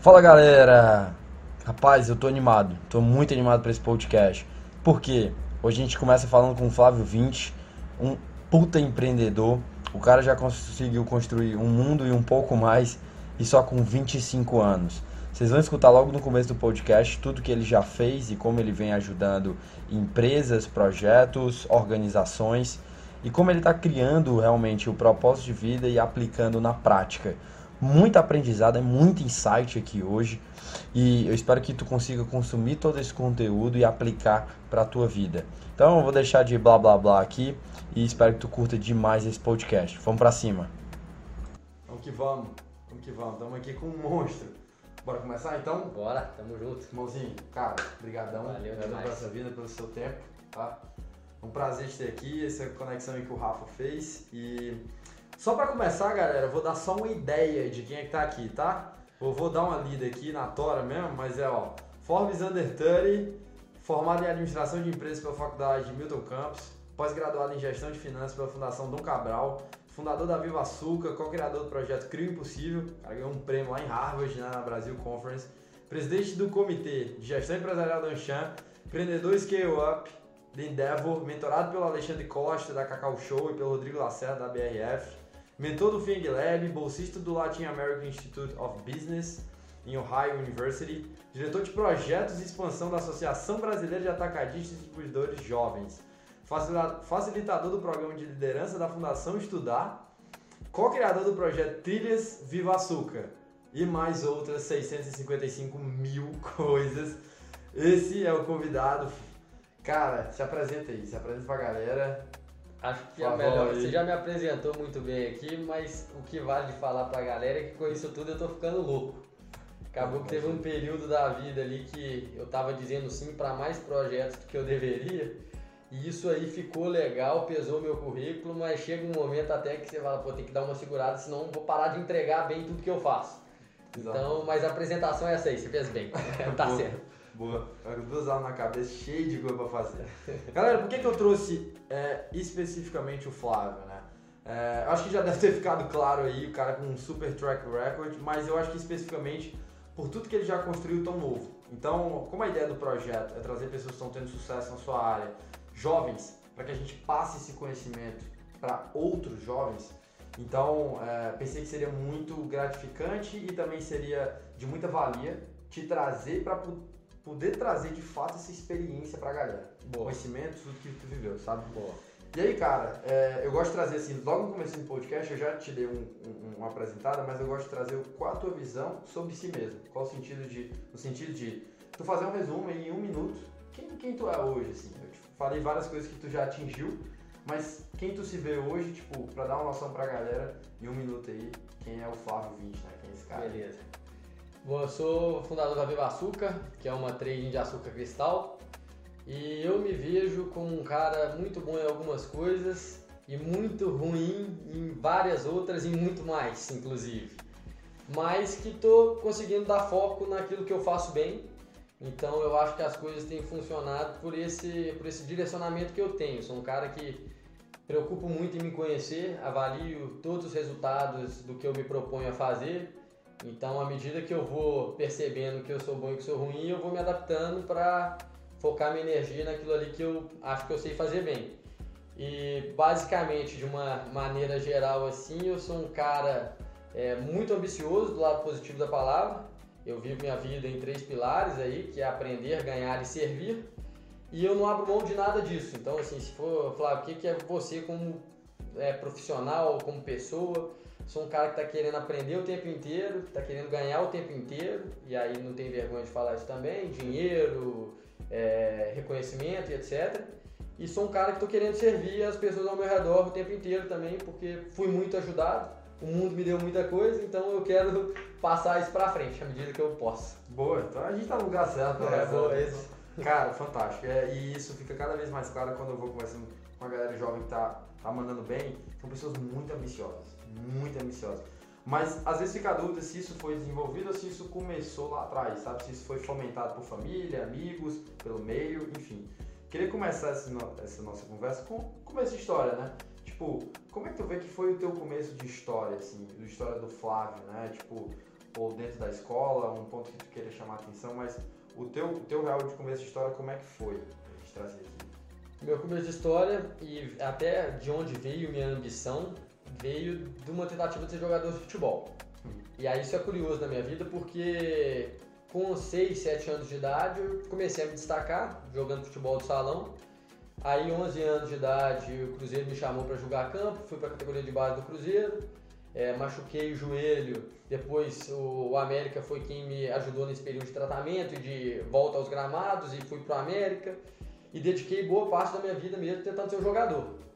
Fala galera! Rapaz, eu tô animado, tô muito animado para esse podcast. Por quê? Hoje a gente começa falando com o Flávio 20, um puta empreendedor. O cara já conseguiu construir um mundo e um pouco mais, e só com 25 anos. Vocês vão escutar logo no começo do podcast tudo que ele já fez e como ele vem ajudando empresas, projetos, organizações e como ele está criando realmente o propósito de vida e aplicando na prática muito aprendizado, é muito insight aqui hoje e eu espero que tu consiga consumir todo esse conteúdo e aplicar para a tua vida. Então eu vou deixar de blá blá blá aqui e espero que tu curta demais esse podcast. Vamos para cima. Vamos que vamos, vamos que vamos. Estamos aqui com um monstro. Bora começar então? Bora, tamo junto. Irmãozinho, cara, brigadão Valeu pela demais. sua vida, pelo seu tempo, tá? Um prazer te ter aqui, essa conexão aí que o Rafa fez e só para começar, galera, vou dar só uma ideia de quem é que tá aqui, tá? Eu vou dar uma lida aqui na tora mesmo, mas é ó, Forbes Under 30, formado em administração de empresas pela Faculdade de Milton Campos, pós-graduado em gestão de finanças pela Fundação Dom Cabral, fundador da Viva Açúcar, co-criador do projeto Crio Impossível, cara, ganhou um prêmio lá em Harvard, né, na Brasil Conference, presidente do Comitê de Gestão Empresarial da Anshan, empreendedor Scale Up, da Endeavor, mentorado pelo Alexandre Costa, da Cacau Show e pelo Rodrigo Lacerda, da BRF, mentor do Fing Lab, bolsista do Latin American Institute of Business em Ohio University, diretor de projetos e expansão da Associação Brasileira de Atacadistas e Distribuidores Jovens, facilita- facilitador do programa de liderança da Fundação Estudar, co-criador do projeto Trilhas Viva Açúcar e mais outras 655 mil coisas. Esse é o convidado. Cara, se apresenta aí, se apresenta pra galera. Acho que é melhor. Você já me apresentou muito bem aqui, mas o que vale de falar pra galera é que com isso tudo eu tô ficando louco. Acabou que teve um período da vida ali que eu tava dizendo sim pra mais projetos do que eu deveria. E isso aí ficou legal, pesou meu currículo, mas chega um momento até que você fala, pô, tem que dar uma segurada, senão vou parar de entregar bem tudo que eu faço. Então, mas a apresentação é essa aí, você fez bem. tá certo. Boa, com duas aulas na cabeça, cheio de coisa pra fazer. Galera, por que, que eu trouxe é, especificamente o Flávio, né? É, acho que já deve ter ficado claro aí, o cara com um super track record, mas eu acho que especificamente por tudo que ele já construiu tão novo. Então, como a ideia do projeto é trazer pessoas que estão tendo sucesso na sua área, jovens, para que a gente passe esse conhecimento para outros jovens, então é, pensei que seria muito gratificante e também seria de muita valia te trazer para poder trazer de fato essa experiência pra galera. Boa. Conhecimento, tudo que tu viveu, sabe? Boa. E aí, cara, é, eu gosto de trazer assim, logo no começo do podcast eu já te dei um- um- uma apresentada, mas eu gosto de trazer qual a tua visão sobre si mesmo. Qual o sentido de. No sentido de tu fazer um resumo em um minuto. Quem, quem tu é hoje, assim? Eu te falei várias coisas que tu já atingiu, mas quem tu se vê hoje, tipo, pra dar uma noção pra galera, em um minuto aí, quem é o Flávio 20, né? Quem é esse cara? Beleza. Eu sou fundador da Viva Açúcar, que é uma trading de açúcar cristal. E eu me vejo como um cara muito bom em algumas coisas e muito ruim em várias outras e muito mais, inclusive. Mas que tô conseguindo dar foco naquilo que eu faço bem. Então eu acho que as coisas têm funcionado por esse, por esse direcionamento que eu tenho. Sou um cara que preocupo muito em me conhecer, avalio todos os resultados do que eu me proponho a fazer. Então, à medida que eu vou percebendo que eu sou bom e que sou ruim, eu vou me adaptando para focar minha energia naquilo ali que eu acho que eu sei fazer bem. E basicamente, de uma maneira geral assim, eu sou um cara é, muito ambicioso do lado positivo da palavra. Eu vivo minha vida em três pilares aí, que é aprender, ganhar e servir. E eu não abro mão de nada disso. Então, assim, se for falar o que que é você como é, profissional, como pessoa, sou um cara que está querendo aprender o tempo inteiro, está querendo ganhar o tempo inteiro, e aí não tem vergonha de falar isso também, dinheiro, é, reconhecimento e etc. E sou um cara que estou querendo servir as pessoas ao meu redor o tempo inteiro também, porque fui muito ajudado, o mundo me deu muita coisa, então eu quero passar isso pra frente à medida que eu posso. Boa, então a gente tá no lugar certo, né? É, boa, esse. Cara, fantástico. É, e isso fica cada vez mais claro quando eu vou conversando com a galera jovem que tá, tá mandando bem. São pessoas muito ambiciosas. Muito ambiciosas. Mas às vezes fica a dúvida se isso foi desenvolvido ou se isso começou lá atrás, sabe? Se isso foi fomentado por família, amigos, pelo meio, enfim. Queria começar essa, no- essa nossa conversa com começo de história, né? Tipo, como é que tu vê que foi o teu começo de história, assim, de história do Flávio, né? Tipo, ou dentro da escola, um ponto que tu queira chamar a atenção, mas o teu, o teu real de começo de história, como é que foi? Pra gente trazer aqui. Meu começo de história e até de onde veio minha ambição, veio de uma tentativa de ser jogador de futebol. E aí isso é curioso na minha vida porque com 6, 7 anos de idade eu comecei a me destacar jogando futebol de salão. Aí 11 anos de idade o Cruzeiro me chamou para jogar campo, fui para a categoria de base do Cruzeiro, é, machuquei o joelho, depois o, o América foi quem me ajudou nesse período de tratamento e de volta aos gramados e fui para o América e dediquei boa parte da minha vida mesmo tentando ser um jogador.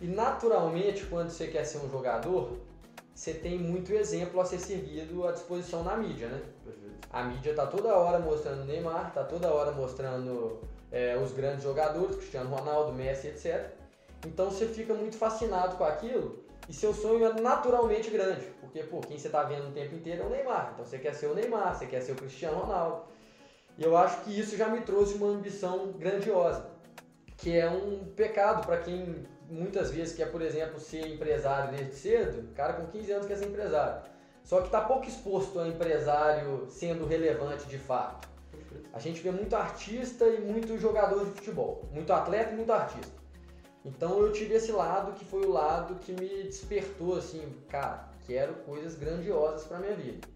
E naturalmente, quando você quer ser um jogador, você tem muito exemplo a ser seguido à disposição na mídia, né? Perfeito. A mídia tá toda hora mostrando Neymar, tá toda hora mostrando é, os grandes jogadores, Cristiano Ronaldo, Messi, etc. Então você fica muito fascinado com aquilo e seu sonho é naturalmente grande, porque pô, quem você tá vendo o tempo inteiro é o Neymar. Então você quer ser o Neymar, você quer ser o Cristiano Ronaldo. E eu acho que isso já me trouxe uma ambição grandiosa, que é um pecado para quem muitas vezes quer, por exemplo, ser empresário desde cedo, cara com 15 anos quer ser empresário. Só que está pouco exposto a empresário sendo relevante de fato. A gente vê muito artista e muito jogador de futebol, muito atleta e muito artista. Então eu tive esse lado que foi o lado que me despertou assim, cara, quero coisas grandiosas para minha vida.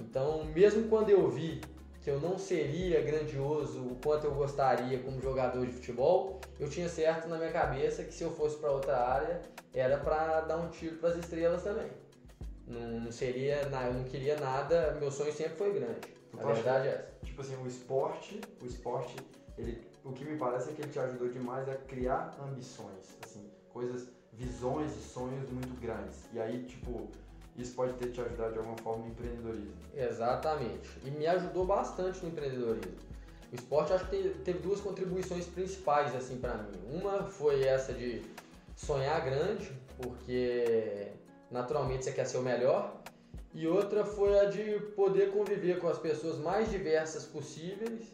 Então, mesmo quando eu vi que eu não seria grandioso o quanto eu gostaria como jogador de futebol, eu tinha certo na minha cabeça que se eu fosse para outra área era para dar um tiro para as estrelas também. Não, não, seria, eu não queria nada, meu sonho sempre foi grande. A verdade é essa. Tipo assim, o esporte, o esporte, ele, o que me parece é que ele te ajudou demais a criar ambições, assim, coisas, visões e sonhos muito grandes. E aí, tipo, isso pode ter te ajudado de alguma forma no empreendedorismo. Exatamente. E me ajudou bastante no empreendedorismo. O esporte acho que teve duas contribuições principais assim para mim. Uma foi essa de sonhar grande, porque naturalmente você quer ser o melhor. E outra foi a de poder conviver com as pessoas mais diversas possíveis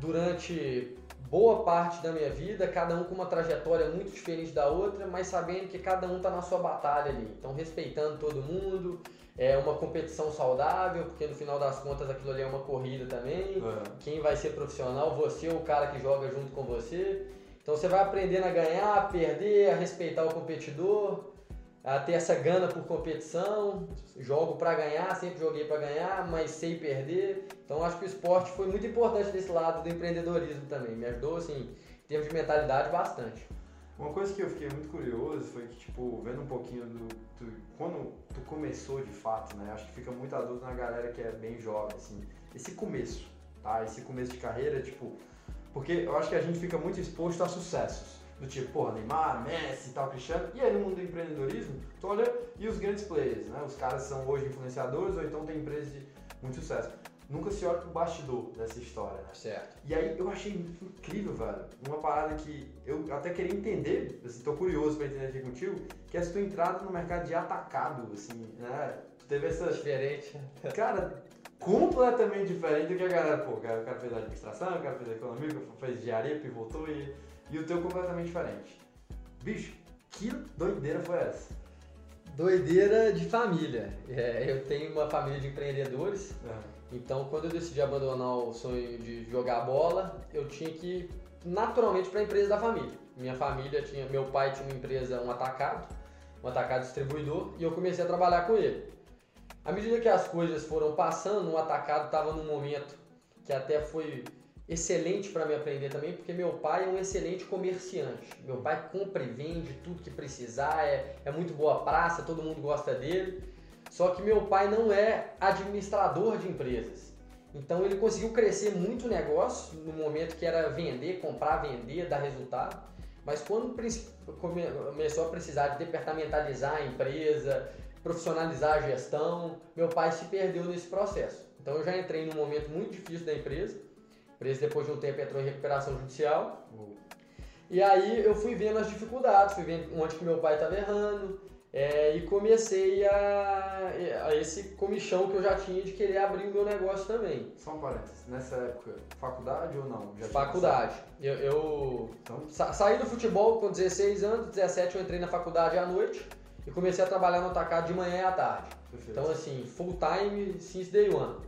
durante boa parte da minha vida, cada um com uma trajetória muito diferente da outra, mas sabendo que cada um está na sua batalha ali. Então, respeitando todo mundo, é uma competição saudável, porque no final das contas aquilo ali é uma corrida também. É. Quem vai ser profissional, você ou o cara que joga junto com você. Então, você vai aprendendo a ganhar, a perder, a respeitar o competidor a ter essa gana por competição, jogo para ganhar, sempre joguei para ganhar, mas sei perder. Então acho que o esporte foi muito importante desse lado do empreendedorismo também. Me ajudou assim, em termos de mentalidade bastante. Uma coisa que eu fiquei muito curioso foi que, tipo, vendo um pouquinho do, do, Quando tu começou de fato, né? Acho que fica muito adulto na galera que é bem jovem, assim. Esse começo, tá? Esse começo de carreira, tipo. Porque eu acho que a gente fica muito exposto a sucessos do tipo, porra, Neymar, Messi e tal, Cristiano. E aí no mundo do empreendedorismo, tu olha e os grandes players, né? Os caras são hoje influenciadores ou então tem empresas de muito sucesso. Nunca se olha pro bastidor dessa história, né? Certo. E aí eu achei incrível, velho. Uma parada que eu até queria entender, assim, tô curioso pra entender aqui contigo, que é a tua entrada no mercado de atacado, assim, né? Tu teve essa. Diferente. Cara, completamente diferente do que a galera, pô, o cara fez administração, o cara fez economia, fez engenharia, pivotou e e o teu completamente diferente. Bicho, que doideira foi essa? Doideira de família. É, eu tenho uma família de empreendedores, é. então quando eu decidi abandonar o sonho de jogar bola, eu tinha que ir naturalmente para a empresa da família. Minha família tinha, meu pai tinha uma empresa, um atacado, um atacado distribuidor, e eu comecei a trabalhar com ele. À medida que as coisas foram passando, o atacado estava num momento que até foi excelente para me aprender também, porque meu pai é um excelente comerciante. Meu pai compra e vende tudo que precisar, é, é muito boa praça, todo mundo gosta dele. Só que meu pai não é administrador de empresas. Então ele conseguiu crescer muito o negócio no momento que era vender, comprar, vender, dar resultado. Mas quando começou a precisar de departamentalizar a empresa, profissionalizar a gestão, meu pai se perdeu nesse processo. Então eu já entrei num momento muito difícil da empresa preso depois de um tempo entrou em recuperação judicial. Uhum. E aí eu fui vendo as dificuldades, fui vendo onde que meu pai estava errando. É, e comecei a, a, esse comichão que eu já tinha de querer abrir o meu negócio também. Só um parênteses, nessa época, faculdade ou não? Já faculdade. Eu, eu então... sa saí do futebol com 16 anos, 17 eu entrei na faculdade à noite e comecei a trabalhar no atacado de manhã e à tarde. Perfeito. Então, assim, full time since day one.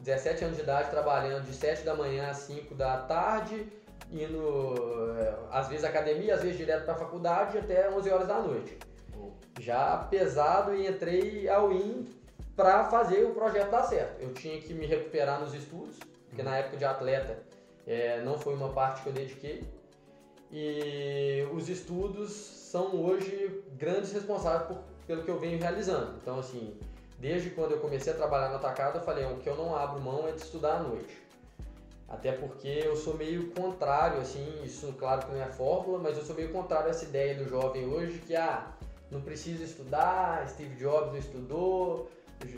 17 anos de idade trabalhando de 7 da manhã às 5 da tarde, indo é, às vezes academia, às vezes direto para a faculdade até 11 horas da noite. Já pesado e entrei ao IN para fazer o projeto dar certo. Eu tinha que me recuperar nos estudos, porque na época de atleta é, não foi uma parte que eu dediquei. E os estudos são hoje grandes responsáveis por, pelo que eu venho realizando. Então, assim, desde quando eu comecei a trabalhar no atacado, eu falei, o que eu não abro mão é de estudar à noite. Até porque eu sou meio contrário, assim, isso claro que não é fórmula, mas eu sou meio contrário a essa ideia do jovem hoje que, ah, não precisa estudar, Steve Jobs não estudou,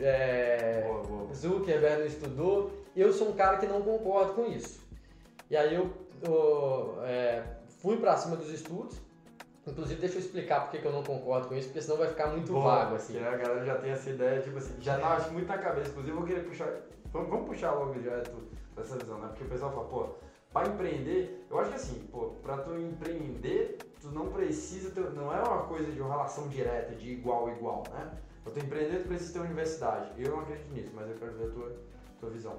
é, Boa, boa. Zuckerberg não estudou. Eu sou um cara que não concordo com isso. E aí eu, eu, é, fui pra cima dos estudos. Inclusive, deixa eu explicar por que eu não concordo com isso, porque senão vai ficar muito Boa, vago, assim. porque a galera já tem essa ideia, tipo assim, já tá acho, muito na cabeça. Inclusive, eu vou querer puxar. Vamos, vamos puxar logo já tu- essa visão, né? Porque o pessoal fala, pô, pra empreender, eu acho que assim, pô, pra tu empreender, tu não precisa ter. Não é uma coisa de uma relação direta, de igual a igual, né? Pra tu empreender, tu precisa ter uma universidade. Eu não acredito nisso, mas eu quero ver a tua, tua visão.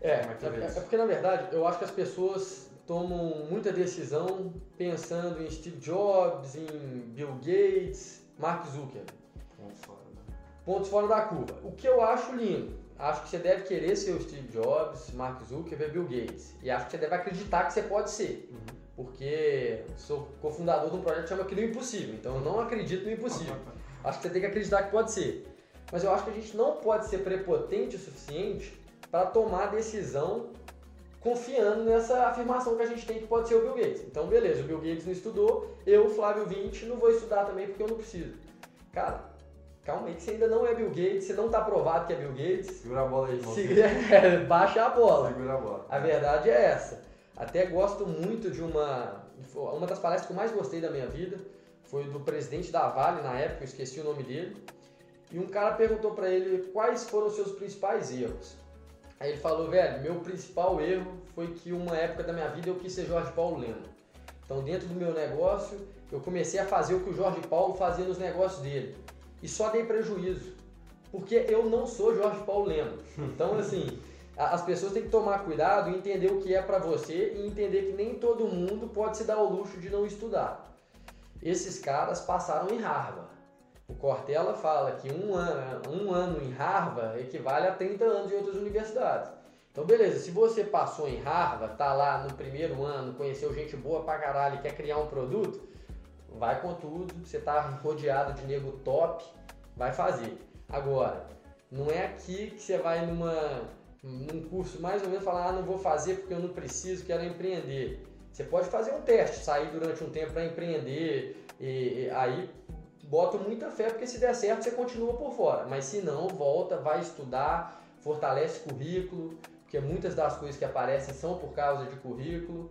É, é é, é porque na verdade eu acho que as pessoas tomam muita decisão pensando em Steve Jobs, em Bill Gates, Mark Zuckerberg. Ponto fora, né? Pontos fora da curva. O que eu acho lindo. Acho que você deve querer ser o Steve Jobs, Mark Zuckerberg, Bill Gates. E acho que você deve acreditar que você pode ser. Uhum. Porque sou cofundador de um projeto que chama Aquilo Impossível. Então eu não acredito no impossível. Acho que você tem que acreditar que pode ser. Mas eu acho que a gente não pode ser prepotente o suficiente para tomar decisão confiando nessa afirmação que a gente tem que pode ser o Bill Gates. Então, beleza, o Bill Gates não estudou, eu, Flávio 20, não vou estudar também porque eu não preciso. Cara, calma aí que você ainda não é Bill Gates, você não está provado que é Bill Gates. Segura a bola aí, irmão. Se- baixa a bola. Segura a bola. A verdade é essa. Até gosto muito de uma. Uma das palestras que eu mais gostei da minha vida foi do presidente da Vale na época, eu esqueci o nome dele. E um cara perguntou pra ele quais foram os seus principais erros. Aí ele falou, velho, meu principal erro foi que uma época da minha vida eu quis ser Jorge Paulo Lema. Então, dentro do meu negócio, eu comecei a fazer o que o Jorge Paulo fazia nos negócios dele. E só dei prejuízo. Porque eu não sou Jorge Paulo Lema. Então, assim, as pessoas têm que tomar cuidado e entender o que é pra você e entender que nem todo mundo pode se dar o luxo de não estudar. Esses caras passaram em Harvard. O Cortella fala que um ano, um ano em Harvard equivale a 30 anos em outras universidades. Então, beleza, se você passou em Harvard, tá lá no primeiro ano, conheceu gente boa pra caralho e quer criar um produto, vai com tudo, você tá rodeado de nego top, vai fazer. Agora, não é aqui que você vai numa, num curso mais ou menos falar, ah, não vou fazer porque eu não preciso, quero empreender. Você pode fazer um teste, sair durante um tempo para empreender, e, e aí boto muita fé porque se der certo você continua por fora. Mas se não, volta, vai estudar, fortalece currículo, porque muitas das coisas que aparecem são por causa de currículo.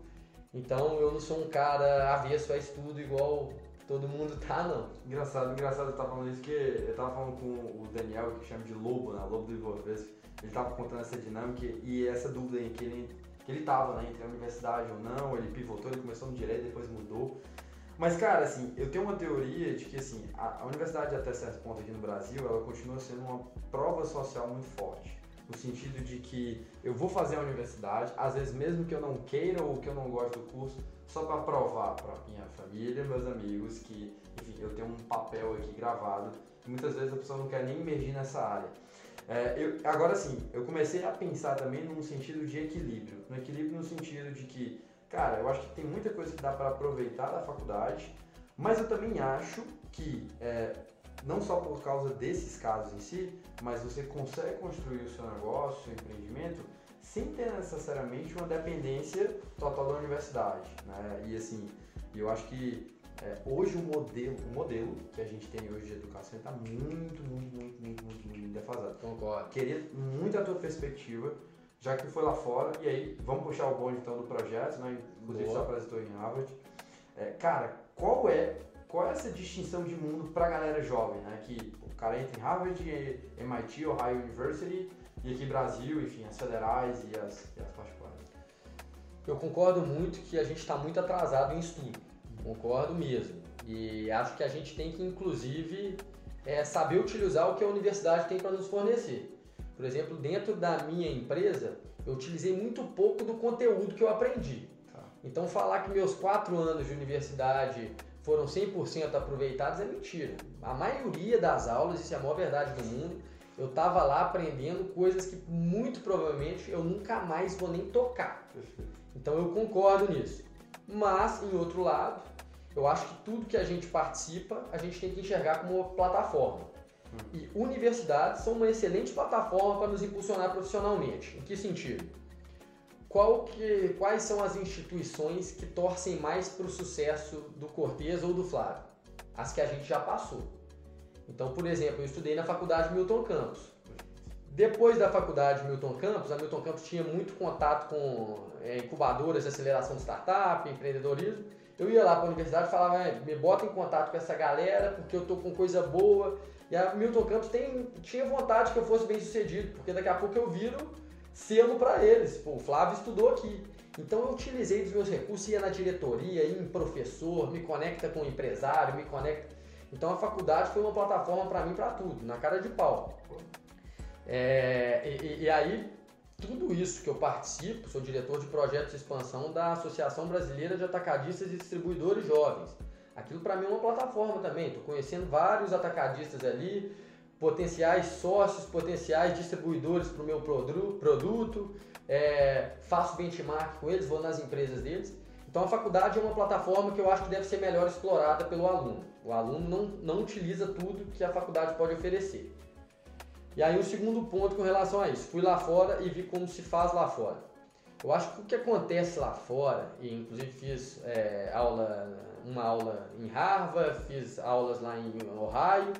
Então eu não sou um cara avesso a estudo igual todo mundo tá, não. Engraçado, engraçado você tá falando isso, porque eu tava falando com o Daniel, que chama de Lobo, né? Lobo do Ivovesco. Ele tava contando essa dinâmica e essa dúvida aí que ele, que ele tava, né? Entre a universidade ou não, ele pivotou, ele começou no direito, depois mudou. Mas, cara, assim, eu tenho uma teoria de que, assim, a, a universidade até certo ponto aqui no Brasil, ela continua sendo uma prova social muito forte. No sentido de que eu vou fazer a universidade, às vezes mesmo que eu não queira ou que eu não goste do curso, só para provar para minha família, meus amigos, que, enfim, eu tenho um papel aqui gravado, e muitas vezes a pessoa não quer nem emergir nessa área. É, eu, agora sim, eu comecei a pensar também num sentido de equilíbrio. No equilíbrio no sentido de que, cara, eu acho que tem muita coisa que dá para aproveitar da faculdade, mas eu também acho que, é, não só por causa desses casos em si, mas você consegue construir o seu negócio, o seu empreendimento, sem ter necessariamente uma dependência total da universidade. Né? E assim, eu acho que é, hoje o modelo, o modelo que a gente tem hoje de educação está muito, muito, muito, muito, muito, muito defasado. Concordo. Queria muito a tua perspectiva, já que foi lá fora, e aí vamos puxar o bonde então do projeto, né? Inclusive Boa. você apresentou em Harvard. É, cara, qual é, qual é essa distinção de mundo pra galera jovem, né? Que o cara entra em Harvard, MIT, Ohio University, e aqui Brasil, enfim, as federais e as, e as particulares. Eu concordo muito que a gente está muito atrasado em estudo. Concordo mesmo. E acho que a gente tem que, inclusive, é saber utilizar o que a universidade tem para nos fornecer. Por exemplo, dentro da minha empresa, eu utilizei muito pouco do conteúdo que eu aprendi. Tá. Então, falar que meus quatro anos de universidade foram 100% aproveitados é mentira. A maioria das aulas, isso é a maior verdade do mundo, eu estava lá aprendendo coisas que muito provavelmente eu nunca mais vou nem tocar. Então eu concordo nisso. Mas, em outro lado, eu acho que tudo que a gente participa, a gente tem que enxergar como uma plataforma. E universidades são uma excelente plataforma para nos impulsionar profissionalmente. Em que sentido? Que, quais são as instituições que torcem mais para o sucesso do Cortez ou do Flávio? As que a gente já passou. Então, por exemplo, eu estudei na faculdade Milton Campos. Depois da faculdade Milton Campos, a Milton Campos tinha muito contato com é, incubadoras de aceleração de startup, empreendedorismo. Eu ia lá para a universidade e falava, é, me bota em contato com essa galera porque eu tô com coisa boa. E a Milton Campos tem, tinha vontade que eu fosse bem sucedido, porque daqui a pouco eu viro selo para eles. Pô, o Flávio estudou aqui. Então eu utilizei dos meus recursos, ia na diretoria, ia em professor, me conecta com empresário, me conecta. Então a faculdade foi uma plataforma para mim para tudo, na cara de pau. É, e, e, aí, tudo isso que eu participo, sou diretor de projetos de expansão da Associação Brasileira de Atacadistas e Distribuidores Jovens. Aquilo para mim é uma plataforma também, estou conhecendo vários atacadistas ali, potenciais sócios, potenciais distribuidores para o meu produto, é, faço benchmark com eles, vou nas empresas deles. Então a faculdade é uma plataforma que eu acho que deve ser melhor explorada pelo aluno. O aluno não, não utiliza tudo que a faculdade pode oferecer. E aí o segundo ponto com relação a isso, fui lá fora e vi como se faz lá fora. Eu acho que o que acontece lá fora, e inclusive fiz é, aula, uma aula em Harvard, fiz aulas lá em Ohio,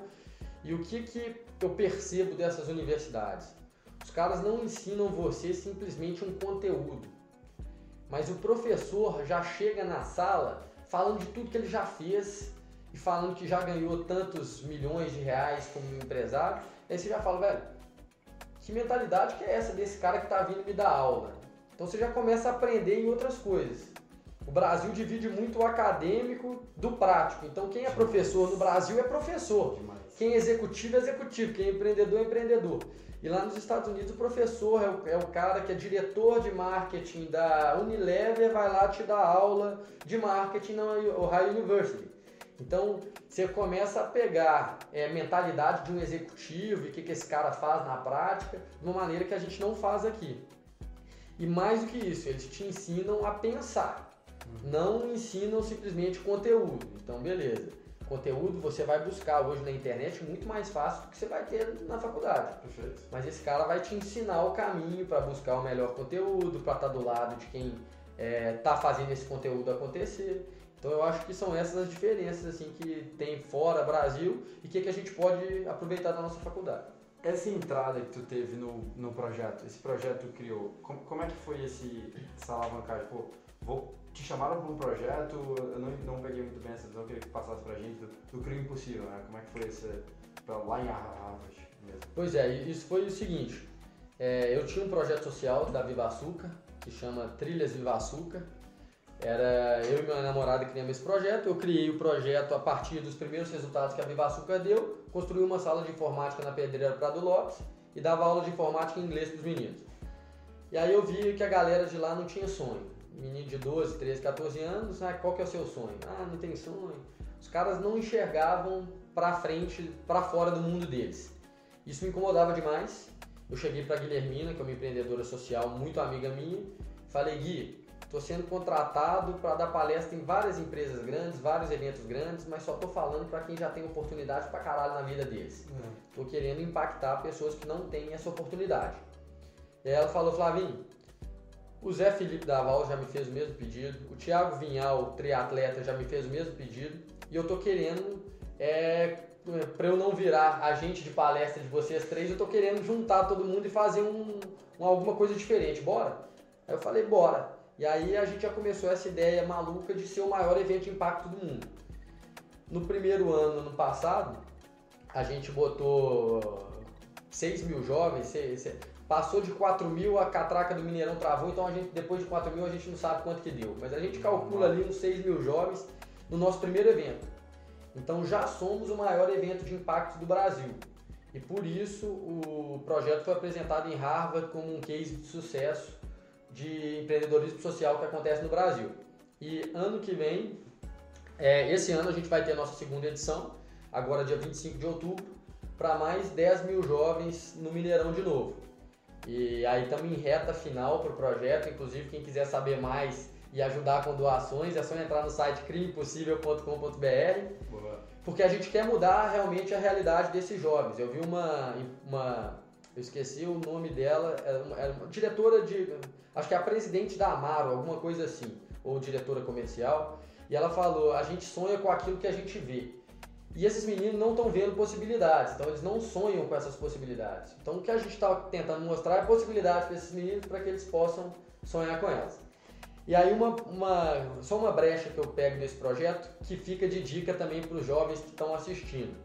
e o que, que eu percebo dessas universidades? Os caras não ensinam você simplesmente um conteúdo, mas o professor já chega na sala falando de tudo que ele já fez e falando que já ganhou tantos milhões de reais como empresário Aí você já fala, velho, que mentalidade que é essa desse cara que está vindo me dar aula? Então você já começa a aprender em outras coisas. O Brasil divide muito o acadêmico do prático. Então quem é professor no Brasil é professor. Quem é executivo é executivo. Quem é empreendedor é empreendedor. E lá nos Estados Unidos o professor é o, é o cara que é diretor de marketing da Unilever, vai lá te dar aula de marketing na Ohio University. Então você começa a pegar é, mentalidade de um executivo e o que, que esse cara faz na prática de uma maneira que a gente não faz aqui. E mais do que isso, eles te ensinam a pensar, não ensinam simplesmente conteúdo. Então, beleza. Conteúdo você vai buscar hoje na internet muito mais fácil do que você vai ter na faculdade. Perfeito. Mas esse cara vai te ensinar o caminho para buscar o melhor conteúdo, para estar tá do lado de quem está é, fazendo esse conteúdo acontecer. Então eu acho que são essas as diferenças assim que tem fora Brasil e que, que a gente pode aproveitar da nossa faculdade. Essa entrada que tu teve no, no projeto, esse projeto tu criou, como, como é que foi esse, essa alavancagem? Pô, vou, te chamaram para um projeto, eu não, não peguei muito bem essa visão, queria que passasse pra gente do, do Crio Impossível, né? Como é que foi esse, pra lá em Harvard mesmo? Pois é, isso foi o seguinte, é, eu tinha um projeto social da Viva Açúcar, que chama Trilhas Viva Açúcar, era eu e minha namorada criamos esse projeto. Eu criei o projeto a partir dos primeiros resultados que a Viva Açúcar deu. Construí uma sala de informática na Pedreira Prado Lopes e dava aula de informática em inglês para os meninos. E aí eu vi que a galera de lá não tinha sonho. Menino de 12, 13, 14 anos, ah, qual que é o seu sonho? Ah, não tem sonho. Os caras não enxergavam para frente, para fora do mundo deles. Isso me incomodava demais. Eu cheguei para Guilhermina, que é uma empreendedora social muito amiga minha, falei: "Gui, Estou sendo contratado para dar palestra em várias empresas grandes, vários eventos grandes, mas só estou falando para quem já tem oportunidade para caralho na vida deles. Estou é. querendo impactar pessoas que não têm essa oportunidade. E aí ela falou, Flavinho, o Zé Felipe Daval já me fez o mesmo pedido, o Thiago Vinhal, triatleta, já me fez o mesmo pedido, e eu estou querendo, é, para eu não virar agente de palestra de vocês três, eu estou querendo juntar todo mundo e fazer um, um, alguma coisa diferente, bora? Aí eu falei, bora. E aí a gente já começou essa ideia maluca de ser o maior evento de impacto do mundo. No primeiro ano, ano passado, a gente botou 6 mil jovens, passou de 4 mil, a catraca do Mineirão travou, então a gente, depois de 4 mil a gente não sabe quanto que deu. Mas a gente calcula ali uns 6 mil jovens no nosso primeiro evento. Então já somos o maior evento de impacto do Brasil. E por isso o projeto foi apresentado em Harvard como um case de sucesso de empreendedorismo social que acontece no Brasil. E ano que vem, é, esse ano a gente vai ter a nossa segunda edição, agora dia 25 de outubro, para mais 10 mil jovens no Mineirão de novo. E aí estamos em reta final para o projeto, inclusive quem quiser saber mais e ajudar com doações, é só entrar no site crimepossível.com.br porque a gente quer mudar realmente a realidade desses jovens. Eu vi uma, uma eu esqueci o nome dela, era uma, era uma diretora de, acho que é a presidente da Amaro, alguma coisa assim, ou diretora comercial, e ela falou: a gente sonha com aquilo que a gente vê. E esses meninos não estão vendo possibilidades, então eles não sonham com essas possibilidades. Então o que a gente está tentando mostrar é possibilidades para esses meninos para que eles possam sonhar com elas. E aí uma, uma, só uma brecha que eu pego nesse projeto que fica de dica também para os jovens que estão assistindo.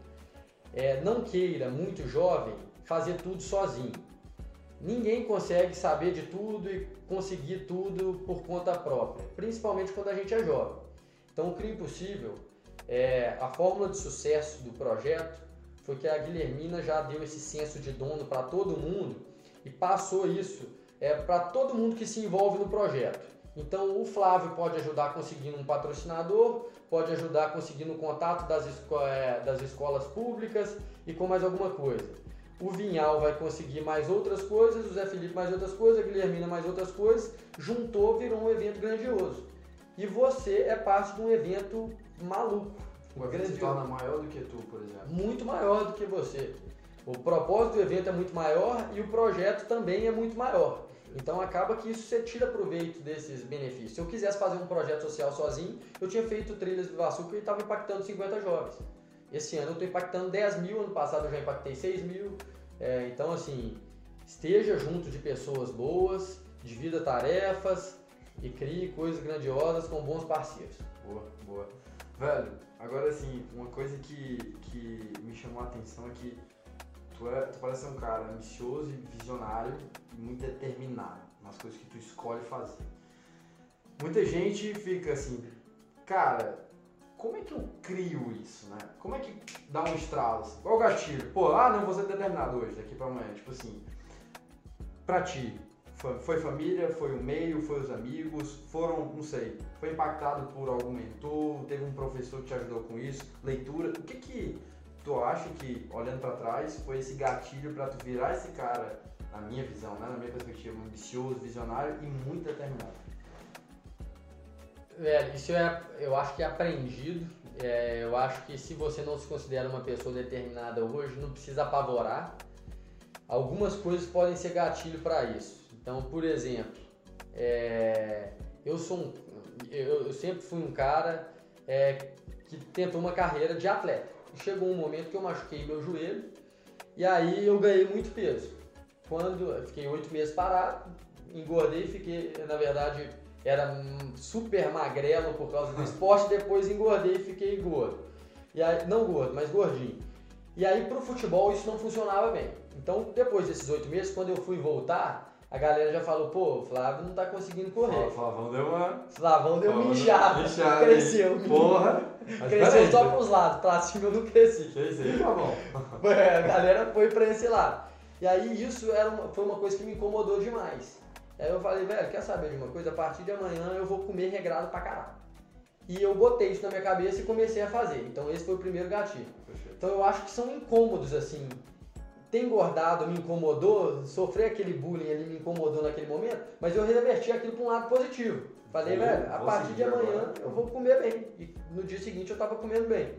É, não queira, muito jovem, fazer tudo sozinho. Ninguém consegue saber de tudo e conseguir tudo por conta própria, principalmente quando a gente é jovem. Então o CRI Impossível, é, a fórmula de sucesso do projeto foi que a Guilhermina já deu esse senso de dono para todo mundo e passou isso é, para todo mundo que se envolve no projeto. Então o Flávio pode ajudar conseguindo um patrocinador, pode ajudar conseguindo o contato das, esco é, das escolas públicas e com mais alguma coisa. O Vinhal vai conseguir mais outras coisas, o Zé Felipe mais outras coisas, a Guilhermina mais outras coisas, juntou, virou um evento grandioso. E você é parte de um evento maluco. O evento se torna maior do que tu, por exemplo. Muito maior do que você. O propósito do evento é muito maior e o projeto também é muito maior. Então acaba que isso você tira proveito desses benefícios. Se eu quisesse fazer um projeto social sozinho, eu tinha feito trilhas do Vassuca e estava impactando 50 jovens. Esse ano eu estou impactando 10 mil, ano passado eu já impactei 6 mil. É, então, assim, esteja junto de pessoas boas, divida tarefas e crie coisas grandiosas com bons parceiros. Boa, boa. Velho, agora assim, uma coisa que, que me chamou a atenção é que tu, é, tu parece ser um cara ambicioso e visionário e muito determinado nas coisas que tu escolhe fazer. Muita gente fica assim, cara, como é que eu crio isso, né? Como é que dá um estralo? Assim? Qual o gatilho? Pô, ah, não, vou ser determinado hoje, daqui pra amanhã. Tipo assim, pra ti, foi, família, foi o meio, foi os amigos, foram, não sei, foi impactado por algum mentor, teve um professor que te ajudou com isso, leitura. O que que tu acha que, olhando para trás, foi esse gatilho para tu virar esse cara, na minha visão, né, na minha perspectiva, ambicioso, visionário e muito determinado? Velho, isso é, eu acho que é aprendido. É, eu acho que se você não se considera uma pessoa determinada hoje, não precisa apavorar. Algumas coisas podem ser gatilho para isso. Então, por exemplo, é, eu sou um, eu, eu, sempre fui um cara é, que tentou uma carreira de atleta chegou um momento que eu machuquei meu joelho e aí eu ganhei muito peso. Quando eu fiquei oito meses parado, engordei e fiquei, na verdade, era super magrelo por causa do esporte, depois engordei e fiquei gordo. E aí, não gordo, mas gordinho. E aí pro futebol isso não funcionava bem. Então depois desses oito meses, quando eu fui voltar, a galera já falou, pô, o Flávio não tá conseguindo correr. O Flavão deu uma. Flavão deu uma inchada. Cresceu. Porra. cresceu só pros lados, pra cima eu não cresci. Cresci, tá bom. a galera foi pra esse lado. E aí isso era uma, foi uma coisa que me incomodou demais. Aí eu falei, velho, quer saber de uma coisa? A partir de amanhã eu vou comer regrado pra caralho. E eu botei isso na minha cabeça e comecei a fazer. Então esse foi o primeiro gatilho. Então eu acho que são incômodos assim ter engordado me incomodou, sofrer aquele bullying ali me incomodou naquele momento, mas eu reverti aquilo para um lado positivo. Falei, velho, a partir de amanhã agora. eu vou comer bem. E no dia seguinte eu estava comendo bem.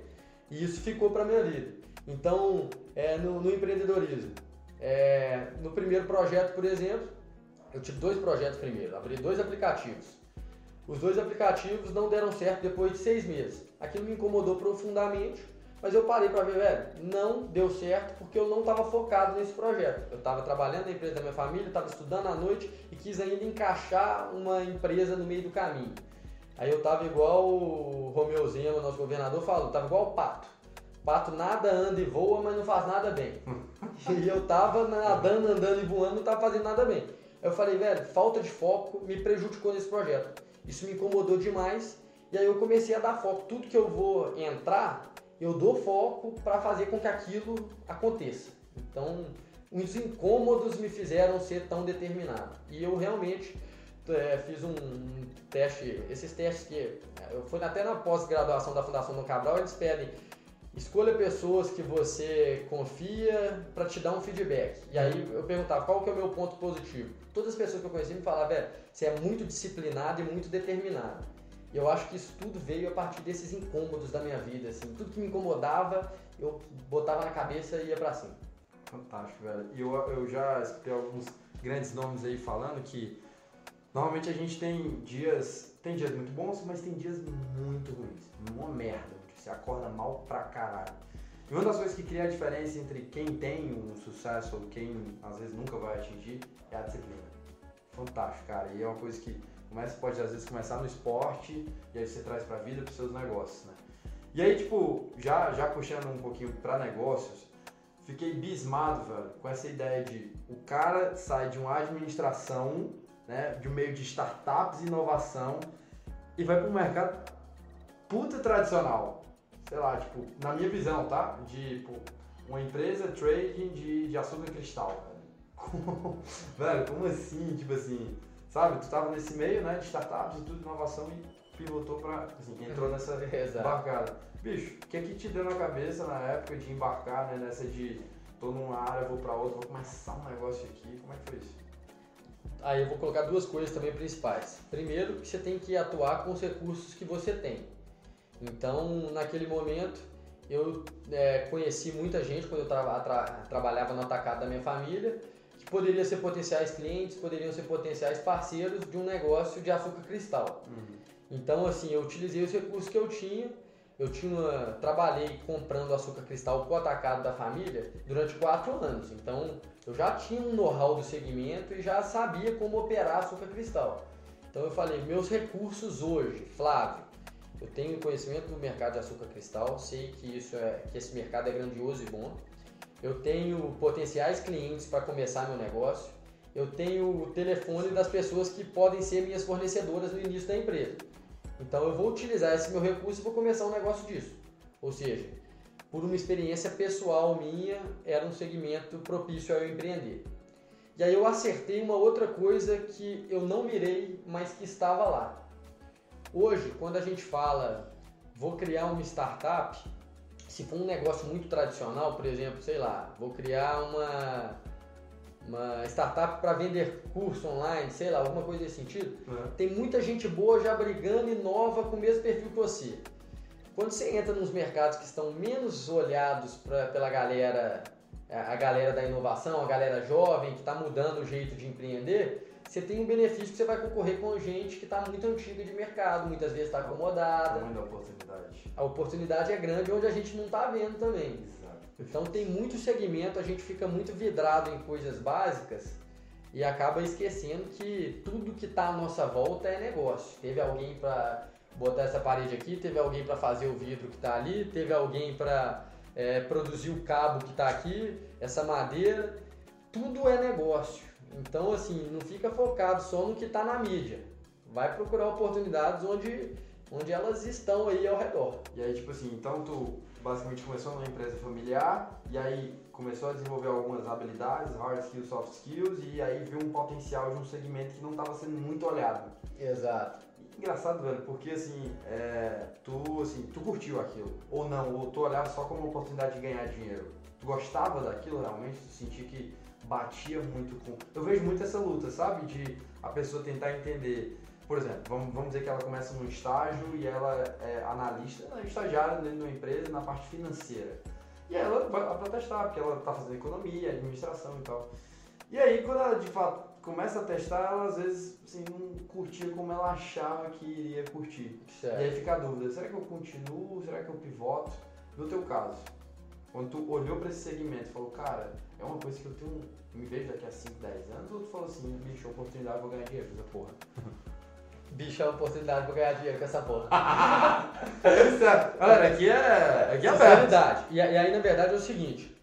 E isso ficou para minha vida. Então, é, no, no empreendedorismo, é, no primeiro projeto, por exemplo, eu tive dois projetos primeiro, abri dois aplicativos. Os dois aplicativos não deram certo depois de seis meses. Aquilo me incomodou profundamente mas eu parei para ver, velho, não deu certo porque eu não estava focado nesse projeto. Eu estava trabalhando na empresa da minha família, estava estudando à noite e quis ainda encaixar uma empresa no meio do caminho. Aí eu estava igual o Romeu Zema, nosso governador, falou, estava igual o pato. Pato nada, anda e voa, mas não faz nada bem. e eu estava nadando, andando e voando, não estava fazendo nada bem. Eu falei, velho, falta de foco me prejudicou nesse projeto. Isso me incomodou demais. E aí eu comecei a dar foco. Tudo que eu vou entrar, eu dou foco para fazer com que aquilo aconteça. Então, os incômodos me fizeram ser tão determinado. E eu realmente é, fiz um, teste, esses testes que eu fui até na pós-graduação da Fundação do Cabral, eles pedem escolha pessoas que você confia para te dar um feedback. E aí eu perguntava qual que é o meu ponto positivo. Todas as pessoas que eu conheci me falavam, velho, você é muito disciplinado e muito determinado. Eu acho que isso tudo veio a partir desses incômodos da minha vida, assim. Tudo que me incomodava, eu botava na cabeça e ia para cima. Fantástico, velho. E eu, eu já escutei alguns grandes nomes aí falando que normalmente a gente tem dias, tem dias muito bons, mas tem dias muito ruins. Uma merda. Você acorda mal pra caralho. E uma das coisas que cria a diferença entre quem tem um sucesso ou quem às vezes nunca vai atingir é a disciplina. Fantástico, cara. E é uma coisa que começa, pode às vezes começar no esporte e aí você traz pra vida, pros seus negócios, né? E aí, tipo, já, já puxando um pouquinho para negócios, fiquei bismado, velho, com essa ideia de o cara sai de uma administração, né, de um meio de startups e inovação e vai para um mercado puta tradicional. Sei lá, tipo, na minha visão, tá? De, tipo, uma empresa trading de, de açúcar cristal, velho. velho, como assim? Tipo assim, sabe? Tu tava nesse meio, né, de startups e tudo, inovação e pivotou pra, assim, entrou nessa embarcada. Bicho, o que é que te deu na cabeça na época de embarcar né, nessa de tô numa área, vou para outra, vou começar um negócio aqui? Como é que foi isso? Aí eu vou colocar duas coisas também principais. Primeiro, que você tem que atuar com os recursos que você tem. Então, naquele momento, eu é, conheci muita gente quando eu tra tra trabalhava no atacado da minha família, poderia ser potenciais clientes, poderiam ser potenciais parceiros de um negócio de açúcar cristal. Uhum. Então, assim, eu utilizei os recursos que eu tinha eu tinha, trabalhei comprando açúcar cristal o atacado da família durante quatro anos. Então eu já tinha um know-how do segmento e já sabia como operar açúcar cristal. Então eu falei, meus recursos hoje, Flávio, eu tenho conhecimento do mercado de açúcar cristal, sei que isso é que esse mercado é grandioso e bom. Eu tenho potenciais clientes para começar meu negócio. Eu tenho o telefone das pessoas que podem ser minhas fornecedoras no início da empresa. Então eu vou utilizar esse meu recurso e vou começar um negócio disso. Ou seja, por uma experiência pessoal minha, era um segmento propício a eu empreender. E aí eu acertei uma outra coisa que eu não mirei, mas que estava lá. Hoje, quando a gente fala vou criar uma startup, se for um negócio muito tradicional, por exemplo, sei lá, vou criar uma uma startup para vender curso online, sei lá, alguma coisa nesse sentido. Uhum. Tem muita gente boa já brigando e nova com o mesmo perfil que você. Quando você entra nos mercados que estão menos olhados pra, pela galera, a galera da inovação, a galera jovem que está mudando o jeito de empreender, você tem um benefício que você vai concorrer com gente que está muito antiga de mercado, muitas vezes está acomodada. Muita oportunidade. A oportunidade é grande onde a gente não está vendo também. Então tem muito segmento, a gente fica muito vidrado em coisas básicas e acaba esquecendo que tudo que está à nossa volta é negócio. Teve alguém para botar essa parede aqui, teve alguém para fazer o vidro que está ali, teve alguém para é, produzir o cabo que está aqui, essa madeira, tudo é negócio. Então assim, não fica focado só no que está na mídia. Vai procurar oportunidades onde, onde elas estão aí ao redor. E aí, tipo assim, então tu basicamente começou numa empresa familiar e aí começou a desenvolver algumas habilidades, hard skills, soft skills e aí viu um potencial de um segmento que não estava sendo muito olhado. Exato. Engraçado, velho, porque assim, é, tu, assim, tu curtiu aquilo, ou não, ou tu olhava só como uma oportunidade de ganhar dinheiro. Tu gostava daquilo realmente, tu sentia que batia muito com. Eu vejo muito essa luta, sabe? De a pessoa tentar entender por exemplo, vamos, vamos dizer que ela começa num estágio e ela é analista, é estagiária dentro de uma empresa na parte financeira. E aí ela vai para testar, porque ela está fazendo economia, administração e tal. E aí, quando ela de fato começa a testar, ela às vezes assim, não curtia como ela achava que iria curtir. Certo. E aí fica a dúvida: será que eu continuo? Será que eu pivoto? No teu caso, quando tu olhou para esse segmento e falou, cara, é uma coisa que eu tenho, me vejo daqui a 5, 10 anos, ou tu falou assim, bicho, oportunidade, vou ganhar dinheiro, essa porra. Bicho, é oportunidade pra ganhar dinheiro com essa porra. Galera, aqui é, aqui é aberto. E, e aí, na verdade, é o seguinte.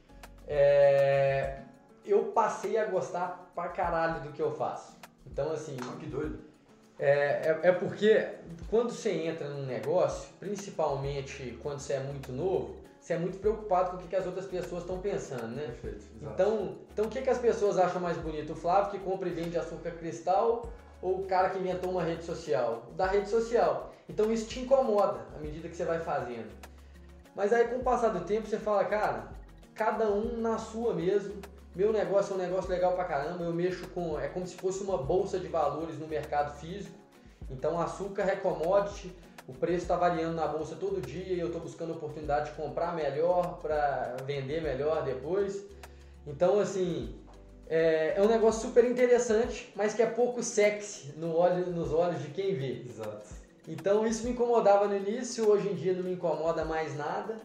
É, eu passei a gostar pra caralho do que eu faço. Então, assim... Oh, que doido. É, é, é, porque quando você entra num negócio, principalmente quando você é muito novo, você é muito preocupado com o que, que as outras pessoas estão pensando, né? Perfeito. exato. Então, então o que, que as pessoas acham mais bonito? O Flávio que compra e vende açúcar cristal ou o cara que inventou uma rede social? Da rede social. Então isso te incomoda à medida que você vai fazendo. Mas aí com o passar do tempo você fala, cara, cada um na sua mesmo. Meu negócio é um negócio legal pra caramba, eu mexo com. É como se fosse uma bolsa de valores no mercado físico. Então açúcar é commodity, o preço está variando na bolsa todo dia e eu estou buscando oportunidade de comprar melhor para vender melhor depois. Então assim, é, é, um negócio super interessante, mas que é pouco sexy no olho, nos olhos de quem vê. Exato. Então isso me incomodava no início, hoje em dia não me incomoda mais nada.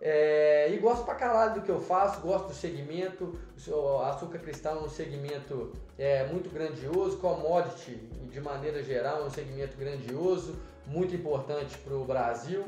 É, e gosto pra caralho do que eu faço, gosto do segmento. O açúcar cristal é um segmento é, muito grandioso, commodity de maneira geral é um segmento grandioso, muito importante para o Brasil.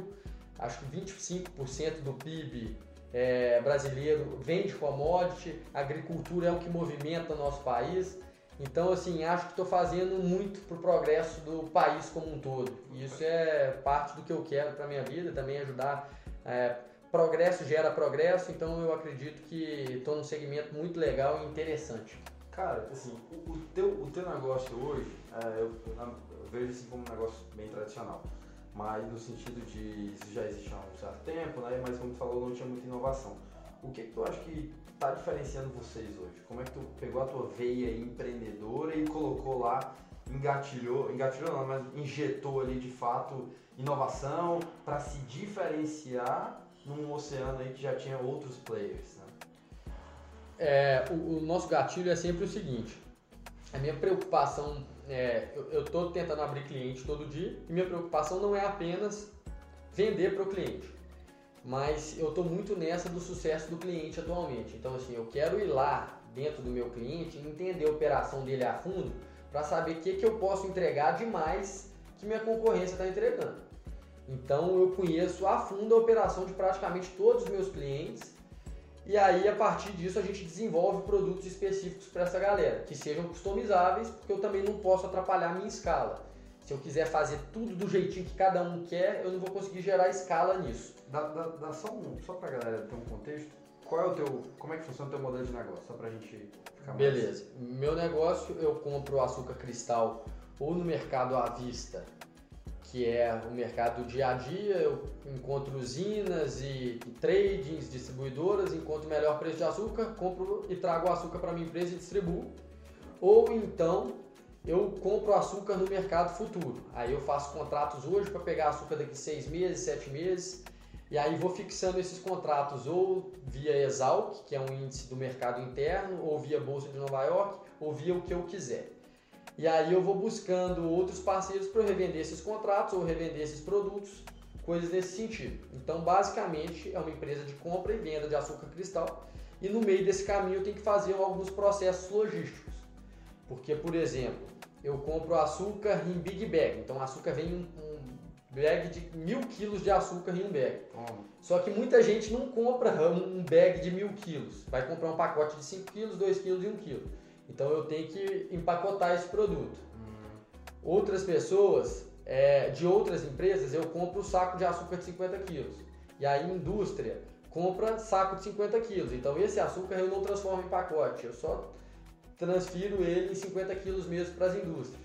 Acho que 25% do PIB é, brasileiro vem de commodity, a agricultura é o que movimenta o nosso país. Então, assim, acho que estou fazendo muito para o progresso do país como um todo. E isso é parte do que eu quero para minha vida, também ajudar. É, progresso gera progresso, então eu acredito que estou num segmento muito legal e interessante. Cara, assim, o, o teu, o teu negócio hoje, é, eu, eu, vejo assim como um negócio bem tradicional. Mas no sentido de isso já existe há um certo tempo, né? Mas como tu falou, não tinha muita inovação. O que, que tu acha que está diferenciando vocês hoje? Como é que tu pegou a tua veia empreendedora e colocou lá, engatilhou, engatilhou não, mas injetou ali de fato inovação para se diferenciar num oceano aí que já tinha outros players, né? É, o, o nosso gatilho é sempre o seguinte, a minha preocupação é, eu estou tentando abrir cliente todo dia e minha preocupação não é apenas vender para o cliente mas eu estou muito nessa do sucesso do cliente atualmente. Então, assim, eu quero ir lá dentro do meu cliente e entender a operação dele a fundo para saber o que, que eu posso entregar demais que minha concorrência está entregando. Então, eu conheço a fundo a operação de praticamente todos os meus clientes e aí, a partir disso, a gente desenvolve produtos específicos para essa galera, que sejam customizáveis, porque eu também não posso atrapalhar a minha escala. Se eu quiser fazer tudo do jeitinho que cada um quer, eu não vou conseguir gerar escala nisso. Dá, dá, dá só, um, só pra galera ter um contexto. Qual é o teu. Como é que funciona o teu modelo de negócio? Só pra gente ficar mais. Beleza. Meu negócio eu compro açúcar cristal ou no mercado à vista, que é o mercado dia a dia, eu encontro usinas e, e tradings, distribuidoras, encontro o melhor preço de açúcar, compro e trago o açúcar para minha empresa e distribuo. Ou então eu compro açúcar no mercado futuro. Aí eu faço contratos hoje para pegar açúcar daqui seis meses, sete meses e aí vou fixando esses contratos ou via Exalc, que é um índice do mercado interno, ou via Bolsa de Nova York, ou via o que eu quiser. E aí eu vou buscando outros parceiros para revender esses contratos ou revender esses produtos, coisas nesse sentido. Então, basicamente, é uma empresa de compra e venda de açúcar cristal. E no meio desse caminho eu tenho que fazer alguns processos logísticos. Porque, por exemplo, eu compro açúcar em Big Bag. Então, o açúcar vem em um bag de mil quilos de açúcar em um bag. Só que muita gente não compra um bag de mil quilos. Vai comprar um pacote de 5 quilos, 2 quilos e 1 quilo. Então eu tenho que empacotar esse produto. Outras pessoas, é, de outras empresas, eu compro o saco de açúcar de 50 quilos. E a indústria compra saco de 50 quilos. Então esse açúcar eu não transformo em pacote, eu só transfiro ele em 50 quilos mesmo para as indústrias.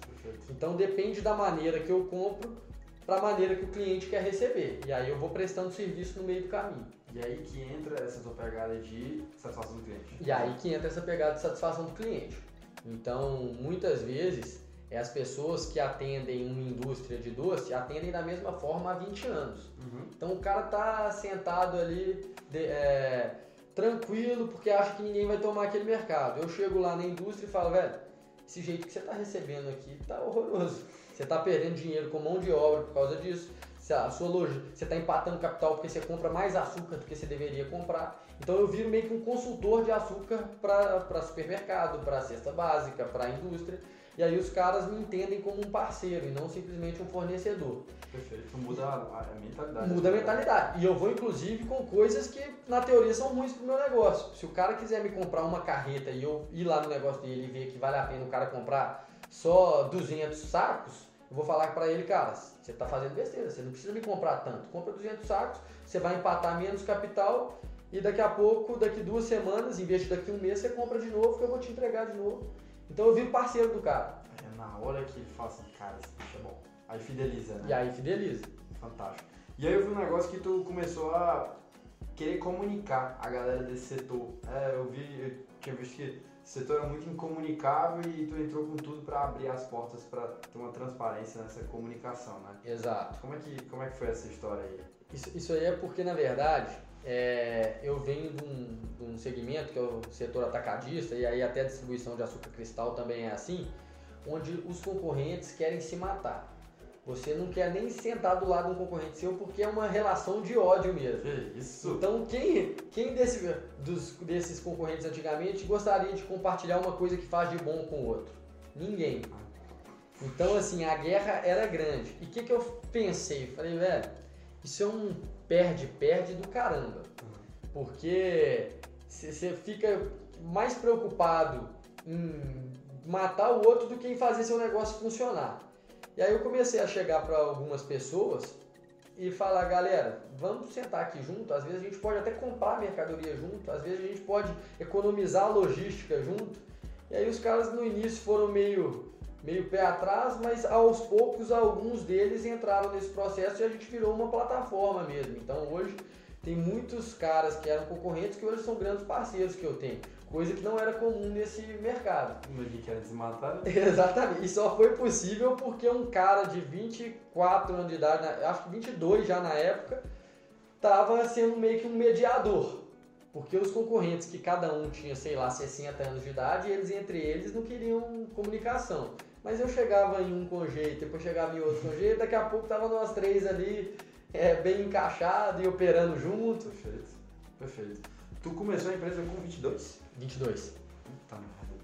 Então depende da maneira que eu compro, para a maneira que o cliente quer receber. E aí eu vou prestando serviço no meio do caminho. E aí que entra essa sua pegada de satisfação do cliente. E aí que entra essa pegada de satisfação do cliente. Então, muitas vezes, é as pessoas que atendem uma indústria de doce atendem da mesma forma há 20 anos. Uhum. Então, o cara tá sentado ali de, é, tranquilo porque acha que ninguém vai tomar aquele mercado. Eu chego lá na indústria e falo, velho, esse jeito que você tá recebendo aqui tá horroroso. Você está perdendo dinheiro com mão de obra por causa disso. A sua loja, você está empatando capital porque você compra mais açúcar do que você deveria comprar. Então eu viro meio que um consultor de açúcar para supermercado, para cesta básica, para indústria. E aí os caras me entendem como um parceiro e não simplesmente um fornecedor. Perfeito. Muda a mentalidade. Muda a mentalidade. E eu vou inclusive com coisas que na teoria são ruins pro meu negócio. Se o cara quiser me comprar uma carreta e eu ir lá no negócio dele e ver que vale a pena o cara comprar só 200 sacos, eu vou falar para ele, cara, você está fazendo besteira, você não precisa me comprar tanto. Compra 200 sacos, você vai empatar menos capital e daqui a pouco, daqui duas semanas, em vez de daqui um mês, você compra de novo que eu vou te entregar de novo. Então eu viro parceiro do cara. É na hora que ele fala assim, cara, esse bicho é bom. Aí fideliza, né? E aí fideliza. Fantástico. E aí eu vi um negócio que tu começou a querer comunicar a galera desse setor. É, eu vi, eu tinha visto que setor era muito incomunicável e tu entrou com tudo para abrir as portas para ter uma transparência nessa comunicação, né? Exato. Como é que, como é que foi essa história aí? Isso, isso aí é porque, na verdade, é, eu venho de um, de um segmento que é o setor atacadista, e aí até a distribuição de açúcar cristal também é assim, onde os concorrentes querem se matar. Você não quer nem sentar do lado de um concorrente seu porque é uma relação de ódio mesmo. Que isso? Então, quem, quem desse, dos, desses concorrentes antigamente gostaria de compartilhar uma coisa que faz de bom com o outro? Ninguém. Então, assim, a guerra era grande. E o que, que eu pensei? Falei, velho, isso é um perde-perde do caramba. Porque você fica mais preocupado em matar o outro do que em fazer seu negócio funcionar. E aí eu comecei a chegar para algumas pessoas e falar, galera, vamos sentar aqui junto. Às vezes a gente pode até comprar mercadoria junto, às vezes a gente pode economizar logística junto. E aí os caras no início foram meio meio pé atrás, mas aos poucos alguns deles entraram nesse processo e a gente virou uma plataforma mesmo. Então hoje tem muitos caras que eram concorrentes que hoje são grandes parceiros que eu tenho. Coisa que não era comum nesse mercado. Como que quer desmatar? Exatamente. E só foi possível porque um cara de 24 anos de idade, acho que 22 já na época, estava sendo meio que um mediador. Porque os concorrentes, que cada um tinha, sei lá, 60 anos de idade, eles entre eles não queriam comunicação. Mas eu chegava em um com jeito, depois chegava em outro com jeito, daqui a pouco tava nós três ali, é, bem encaixado e operando junto. Perfeito, perfeito. Tu começou a empresa com 22? 22. Puta merda,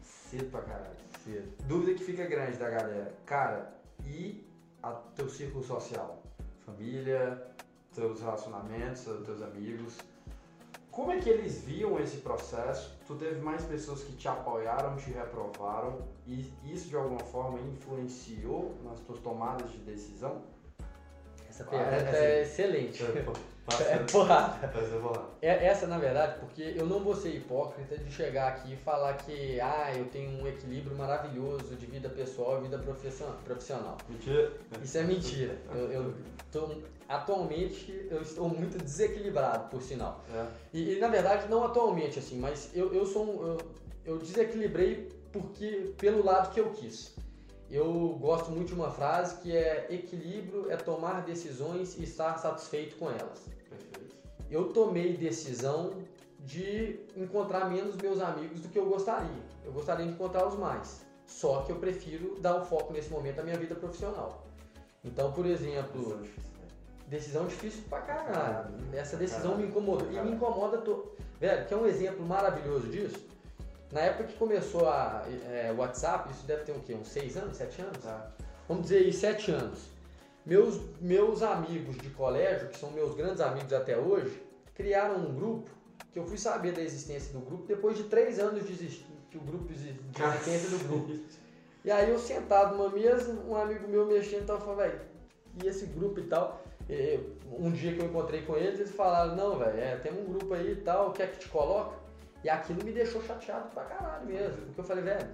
cedo pra caralho. Cedo. Dúvida que fica grande da galera. Cara, e a teu círculo social? Família, teus relacionamentos, teus amigos. Como é que eles viam esse processo? Tu teve mais pessoas que te apoiaram, te reprovaram e isso de alguma forma influenciou nas tuas tomadas de decisão? Essa pergunta é, é, é excelente. É, é porrada. É, essa, na verdade, porque eu não vou ser hipócrita de chegar aqui e falar que ah, eu tenho um equilíbrio maravilhoso de vida pessoal e vida profissional. Mentira. Isso é mentira. Eu, eu tô, atualmente eu estou muito desequilibrado, por sinal. É. E, e, na verdade, não atualmente, assim, mas eu, eu sou um, eu, eu desequilibrei porque pelo lado que eu quis. Eu gosto muito de uma frase que é equilíbrio é tomar decisões e estar satisfeito com elas. Perfeito. Eu tomei decisão de encontrar menos meus amigos do que eu gostaria. Eu gostaria de encontrá-los mais. Só que eu prefiro dar o foco nesse momento à minha vida profissional. Então, por exemplo, decisão difícil pra caralho. Essa decisão me incomodou. E me incomoda. To... Velho, que é um exemplo maravilhoso disso? Na época que começou a é, WhatsApp, isso deve ter o quê? Uns 6 anos, 7 anos? Tá. Vamos dizer aí, 7 anos. Meus, meus amigos de colégio, que são meus grandes amigos até hoje, criaram um grupo que eu fui saber da existência do grupo depois de 3 anos de existir, que o grupo de existência do grupo. E aí eu sentado numa mesa, um amigo meu mexendo e tal, falou, velho, e esse grupo e tal. E, um dia que eu encontrei com eles, eles falaram, não, velho, é, tem um grupo aí e tal, quer que te coloca? E aquilo me deixou chateado pra caralho mesmo. Porque eu falei, velho,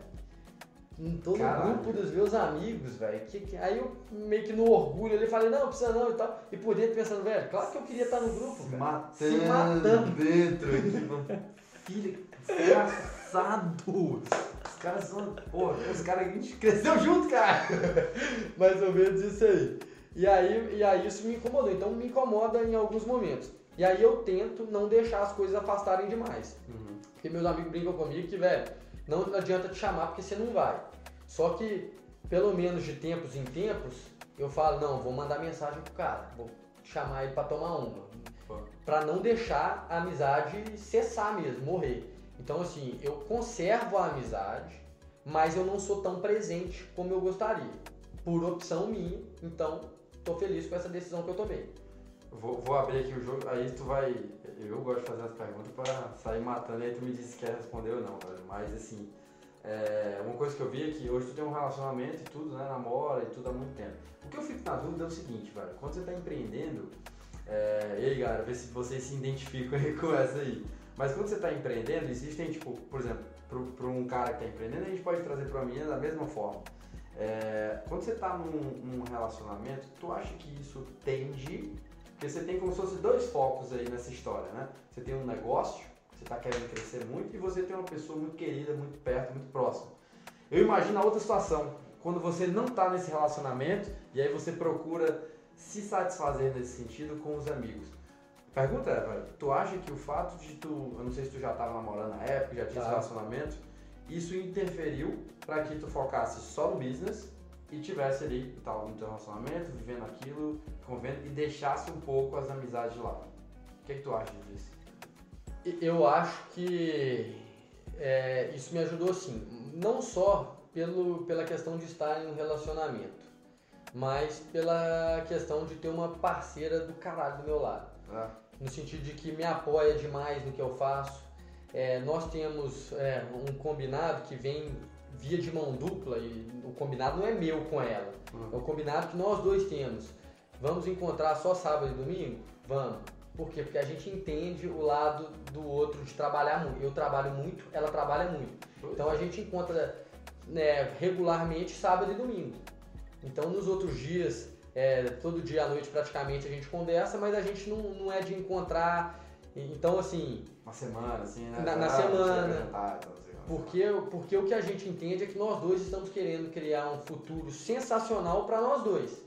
tô no caralho. grupo dos meus amigos, velho. Que, que... Aí eu meio que no orgulho ali falei, não, precisa não e tal. E por dentro pensando, velho, claro que eu queria estar no grupo, velho. Matando Se matando. dentro aqui, Filho, desgraçado. Os caras são. Pô, os caras a gente cresceu junto, cara. Mais ou menos isso aí. E aí, e aí isso me incomodou. Então me incomoda em alguns momentos. E aí eu tento não deixar as coisas afastarem demais. Uhum. Porque meus amigos brincam comigo que, velho, não adianta te chamar porque você não vai. Só que, pelo menos de tempos em tempos, eu falo, não, vou mandar mensagem pro cara, vou chamar ele para tomar uma. para não deixar a amizade cessar mesmo, morrer. Então, assim, eu conservo a amizade, mas eu não sou tão presente como eu gostaria. Por opção minha, então, tô feliz com essa decisão que eu tomei. Vou, vou abrir aqui o jogo, aí tu vai. Eu gosto de fazer as perguntas pra sair matando, aí tu me diz se quer responder ou não, velho. Mas assim, é, uma coisa que eu vi é que hoje tu tem um relacionamento e tudo, né? Namora e tudo há muito tempo. O que eu fico na dúvida é o seguinte, velho. Quando você tá empreendendo, é, e aí, galera, vê se vocês se identificam aí com essa aí. Mas quando você está empreendendo, existem, tipo, por exemplo, para um cara que está empreendendo, a gente pode trazer para menina da mesma forma. É, quando você está num, num, relacionamento, tu acha que isso tende. Porque você tem como se fosse dois focos aí nessa história, né? Você tem um negócio, você está querendo crescer muito, e você tem uma pessoa muito querida, muito perto, muito próxima. Eu imagino a outra situação, quando você não está nesse relacionamento e aí você procura se satisfazer nesse sentido com os amigos. Pergunta é, velho, tu acha que o fato de tu, eu não sei se tu já estava namorando na época, já tinha tá. esse relacionamento, isso interferiu para que tu focasse só no business e tivesse ali tal no teu relacionamento, vivendo aquilo, convendo e deixasse um pouco as amizades de lado. O que, é que tu acha disso? Eu acho que é, isso me ajudou sim, não só pelo, pela questão de estar em um relacionamento, mas pela questão de ter uma parceira do caralho do meu lado. É. No sentido de que me apoia demais no que eu faço. É, nós temos é, um combinado que vem via de mão dupla e o combinado não é meu com ela. Uhum. É o combinado que nós dois temos. Vamos encontrar só sábado e domingo? Vamos. Por quê? Porque a gente entende o lado do outro de trabalhar muito. Eu trabalho muito, ela trabalha muito. Então a gente encontra né, regularmente sábado e domingo. Então nos outros dias, é, todo dia à noite praticamente a gente conversa, mas a gente não, não é de encontrar. Então assim. Uma semana, assim, né? Na, na semana. Porque, porque o que a gente entende é que nós dois estamos querendo criar um futuro sensacional para nós dois.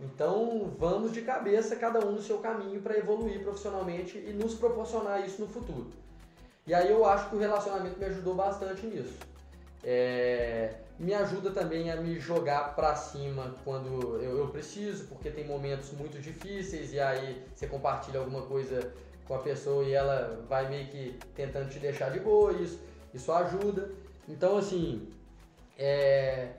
Então vamos de cabeça, cada um no seu caminho para evoluir profissionalmente e nos proporcionar isso no futuro. E aí eu acho que o relacionamento me ajudou bastante nisso. É, me ajuda também a me jogar para cima quando eu, eu, preciso, porque tem momentos muito difíceis e aí você compartilha alguma coisa com a pessoa e ela vai meio que tentando te deixar de boa, isso, isso ajuda. Então, assim, é,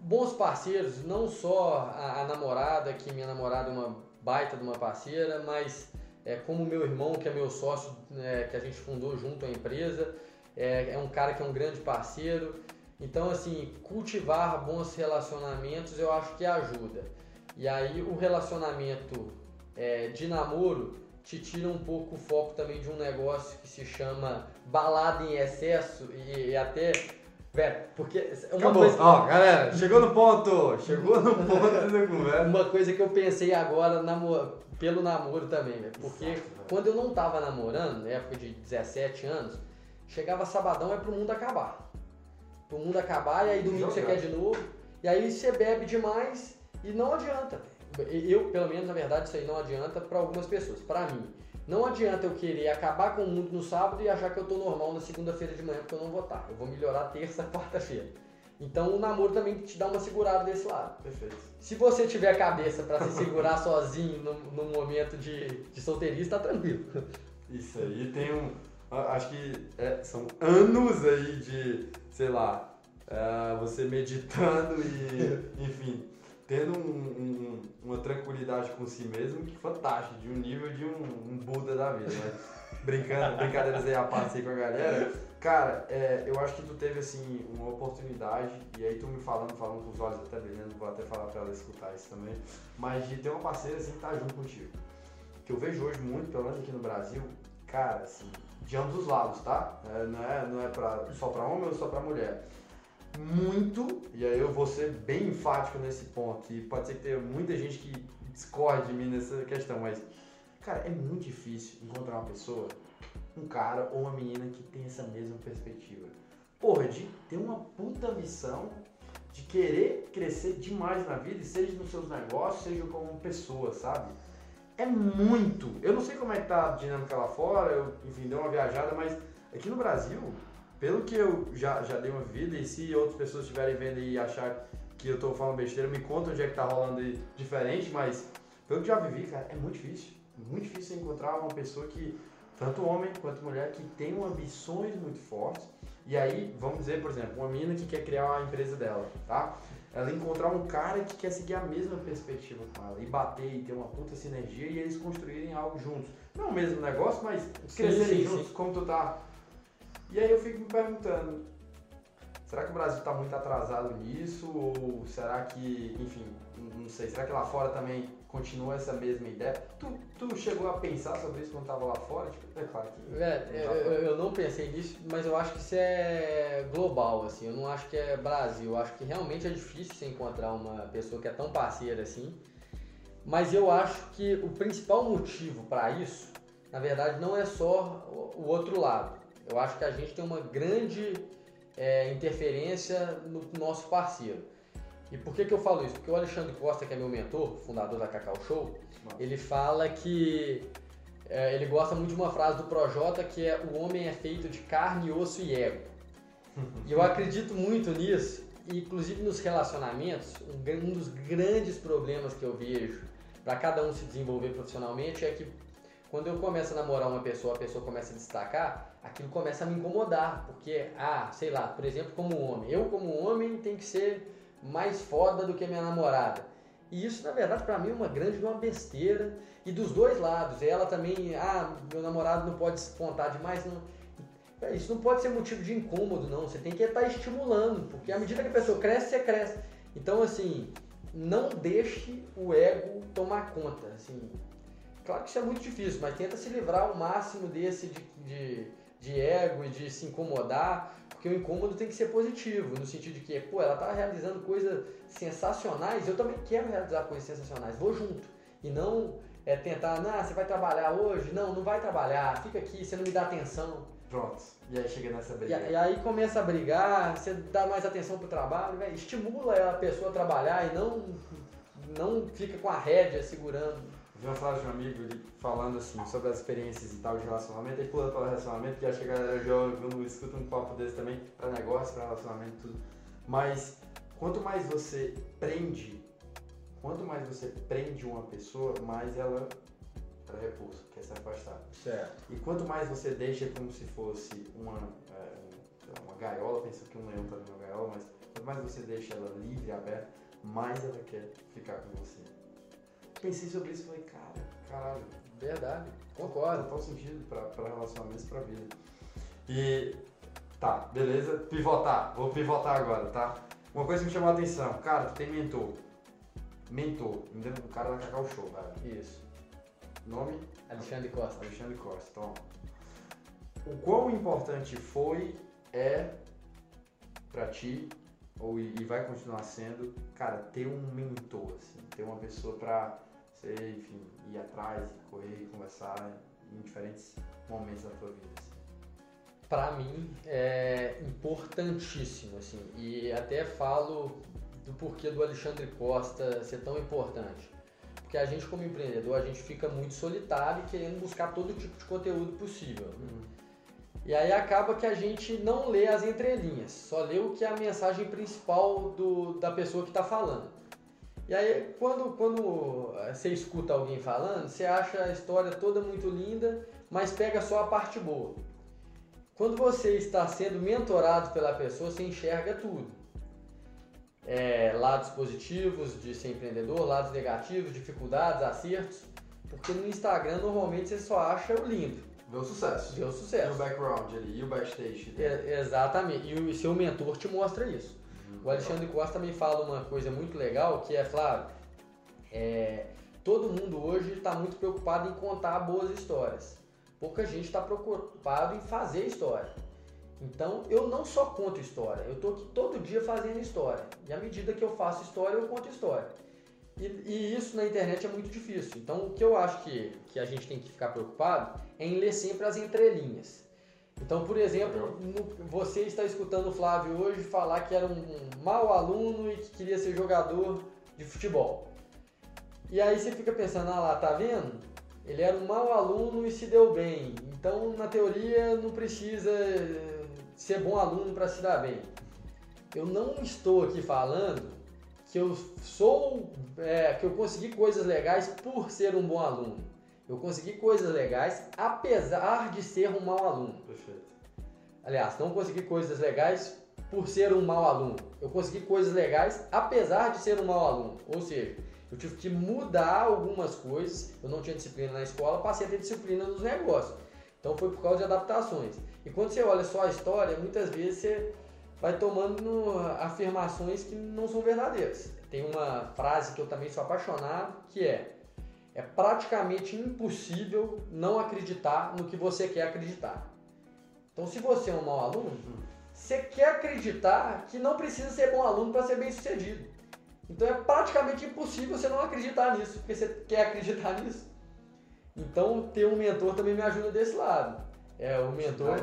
bons parceiros, não só a, a, namorada, que minha namorada é uma baita de uma parceira, mas é, como meu irmão, que é meu sócio, é, que a gente fundou junto a empresa, é, é um cara que é um grande parceiro. Então, assim, cultivar bons relacionamentos eu acho que ajuda. E aí, o relacionamento é, de namoro te tira um pouco o foco também de um negócio que se chama balada em excesso e, e até. Velho, porque. Uma Acabou. coisa. Ó, galera, chegou no ponto! Chegou no ponto da conversa. Uma coisa que eu pensei agora namor... pelo namoro também, velho. Porque Exato, quando eu não tava namorando, na época de 17 anos, chegava sabadão é pro mundo acabar pro mundo acabar, e aí domingo você quer de novo. E aí você bebe demais e não adianta. Eu, pelo menos, na verdade, isso aí não adianta para algumas pessoas. Para mim, não adianta eu querer acabar com o mundo no sábado e achar que eu tô normal na segunda-feira de manhã porque eu não vou estar. Eu vou melhorar terça, quarta-feira. Então o namoro também te dá uma segurada desse lado. Perfeito. Se você tiver cabeça para se segurar sozinho no, momento de, de tá tranquilo. Isso aí tem um, acho que é, são anos aí de, sei lá, é, você meditando e, enfim, tendo um, um, uma tranquilidade com si mesmo que fantástico, de um nível de um, um Buda da vida, né? Brincando, brincadeiras aí a parte aí com a galera. Cara, é, eu acho que tu teve assim uma oportunidade, e aí tu me falando, falando com os olhos até brilhando, vou até falar pra ela escutar isso também, mas de ter uma parceira assim que tá junto contigo. Que eu vejo hoje muito, pelo menos aqui no Brasil, cara, assim, de ambos os lados, tá? É, não é, não é pra, só para homem ou só para mulher. Muito, e aí eu vou ser bem enfático nesse ponto, e pode ser que tenha muita gente que discorde de mim nessa questão, mas, cara, é muito difícil encontrar uma pessoa, um cara ou uma menina que tem essa mesma perspectiva. Porra, de ter uma puta missão de querer crescer demais na vida, seja nos seus negócios, seja como pessoa, sabe? é muito. Eu não sei como é que tá a dinâmica lá fora, eu, enfim, dei uma viajada, mas aqui no Brasil, pelo que eu já, já dei uma vida, e se outras pessoas estiverem vendo e achar que eu tô falando besteira, me conta onde é que tá rolando diferente, mas pelo que já vivi, cara, é muito difícil. Muito difícil encontrar uma pessoa que, tanto homem quanto mulher, que tem ambições muito fortes. E aí, vamos dizer, por exemplo, uma menina que quer criar a empresa dela, tá? ela encontrar um cara que quer seguir a mesma perspectiva com ela e bater e ter uma puta sinergia e eles construírem algo juntos. Não o mesmo negócio, mas crescerem juntos, sim. como tu tá. E aí eu fico me perguntando, Será que o Brasil está muito atrasado nisso? Ou será que, enfim, não sei, será que lá fora também continua essa mesma ideia? Tu, tu chegou a pensar sobre isso quando estava lá fora? Tipo, é claro que. É, eu, eu, não pensei nisso, mas eu acho que isso é global, assim. Eu não acho que é Brasil. Eu acho que realmente é difícil você encontrar uma pessoa que é tão parceira assim. Mas eu acho que o principal motivo para isso, na verdade, não é só o outro lado. Eu acho que a gente tem uma grande é, interferência no nosso parceiro. E por que, que eu falo isso? Porque o Alexandre Costa, que é meu mentor, fundador da Cacau Show, ele fala que é, ele gosta muito de uma frase do Projota que é o homem é feito de carne, osso e ego. e eu acredito muito nisso, inclusive nos relacionamentos, um, um dos grandes problemas que eu vejo para cada um se desenvolver profissionalmente é que quando eu começo a namorar uma pessoa, a pessoa começa a destacar, aquilo começa a me incomodar, porque, ah, sei lá, por exemplo, como homem, eu como homem tenho que ser mais foda do que minha namorada. E isso, na verdade, para mim é uma grande uma besteira. E dos dois lados, ela também, ah, meu namorado não pode contar demais, não. Isso não pode ser motivo de incômodo, não. Você tem que estar estimulando, porque à medida que a pessoa cresce, você cresce. Então, assim, não deixe o ego tomar conta. Assim, claro que isso é muito difícil, mas tenta se livrar ao máximo desse de, de, de ego e de se incomodar, porque o incômodo tem que ser positivo, no sentido de que, pô, ela está realizando coisas sensacionais, eu também quero realizar coisas sensacionais, vou junto. E não é tentar, não, você vai trabalhar hoje? Não, não vai trabalhar, fica aqui, você não me dá atenção. Pronto. E aí chega nessa briga. E, e aí começa a brigar, você dá mais atenção pro trabalho, véio, estimula a pessoa a trabalhar e não, não fica com a rédea segurando. Vi uma frase de um amigo ele falando assim sobre as experiências e tal de relacionamento, aí pula para relacionamento, que acho que a galera já escuta um papo desse também, para negócio, para relacionamento, tudo. Mas quanto mais você prende, quanto mais você prende uma pessoa, mais ela para repulso, quer se afastar. Certo. E quanto mais você deixa como se fosse uma, é, uma gaiola, pensa que um leão está numa gaiola, mas quanto mais você deixa ela livre, aberta, mais ela quer ficar com você. Pensei sobre isso e falei, cara, caralho. Verdade, concordo. Total sentido para relacionamentos e pra vida. E tá, beleza, pivotar. Vou pivotar agora, tá? Uma coisa que me chamou a atenção, cara, tu tem mentor. Mentor, entendeu? O cara da Cacau Show, velho. Isso. Nome? Alexandre Costa. Alexandre Costa. Então, o quão importante foi, é pra ti, ou e vai continuar sendo, cara, ter um mentor, assim, ter uma pessoa pra você, enfim, ir atrás, correr, conversar em diferentes momentos da tua vida. Assim. Para mim é importantíssimo, assim, e até falo do porquê do Alexandre Costa ser tão importante. Porque a gente, como empreendedor, a gente fica muito solitário querendo buscar todo tipo de conteúdo possível. Uhum. E aí acaba que a gente não lê as entrelinhas, só lê o que é a mensagem principal do, da pessoa que está falando. E aí quando, quando você escuta alguém falando, você acha a história toda muito linda, mas pega só a parte boa. Quando você está sendo mentorado pela pessoa, você enxerga tudo é, lados positivos de ser empreendedor, lados negativos, dificuldades, acertos, porque no Instagram normalmente você só acha o lindo. Vê o sucesso. Vê o sucesso. E o background ali, e o backstage. É, exatamente. E o seu mentor te mostra isso. O Alexandre Costa também fala uma coisa muito legal, que é, Flávio, é, todo mundo hoje está muito preocupado em contar boas histórias. Pouca gente está preocupado em fazer história. Então eu não só conto história, eu estou aqui todo dia fazendo história. E à medida que eu faço história, eu conto história. E, e, isso na internet é muito difícil. Então o que eu acho que, que a gente tem que ficar preocupado é em ler sempre as entrelinhas. Então, por exemplo, você está escutando o Flávio hoje falar que era um, um mau aluno e que queria ser jogador de futebol. E aí você fica pensando, ah lá, tá vendo? Ele era um mau aluno e se deu bem. Então, na teoria, não precisa ser bom aluno para se dar bem. Eu não estou aqui falando que eu sou, é, que eu consegui coisas legais por ser um bom aluno. Eu consegui coisas legais apesar de ser um mau aluno. Perfeito. Aliás, não consegui coisas legais por ser um mau aluno. Eu consegui coisas legais apesar de ser um mau aluno. Ou seja, eu tive que mudar algumas coisas. Eu não tinha disciplina na escola, passei a ter disciplina nos negócios. Então foi por causa de adaptações. E quando você olha só a história, muitas vezes você, vai tomando afirmações que não são verdadeiras. Tem uma frase que eu também sou apaixonado, que é é praticamente impossível não acreditar no que você quer acreditar. Então, se você é um mau aluno, você quer acreditar que não precisa ser bom aluno para ser bem sucedido. Então, é praticamente impossível você não acreditar nisso, porque você quer acreditar nisso. Então, ter um mentor também me ajuda desse lado. É, o mentor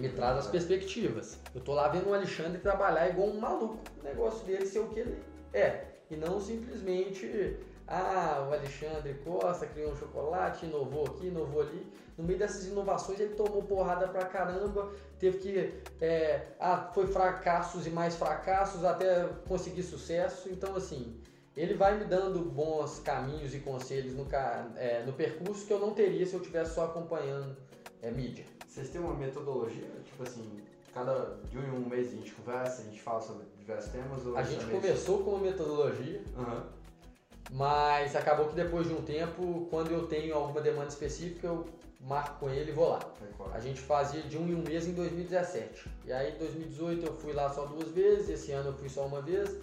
me traz as perspectivas. Eu tô lá vendo o Alexandre trabalhar igual um maluco. O negócio dele ser o que ele é. E não simplesmente ah, o Alexandre Costa criou um chocolate, inovou aqui, inovou ali. No meio dessas inovações ele tomou porrada pra caramba, teve que. É, ah, foi fracassos e mais fracassos até conseguir sucesso. Então, assim, ele vai me dando bons caminhos e conselhos no, é, no percurso que eu não teria se eu estivesse só acompanhando é, mídia. Vocês têm uma metodologia? Tipo assim, cada de um em um mês a gente conversa, a gente fala sobre diversos temas? a gente começou com uma metodologia. Uhum mas acabou que depois de um tempo, quando eu tenho alguma demanda específica, eu marco com ele e vou lá. A gente fazia de um em um mês em 2017. E aí em 2018 eu fui lá só duas vezes, esse ano eu fui só uma vez.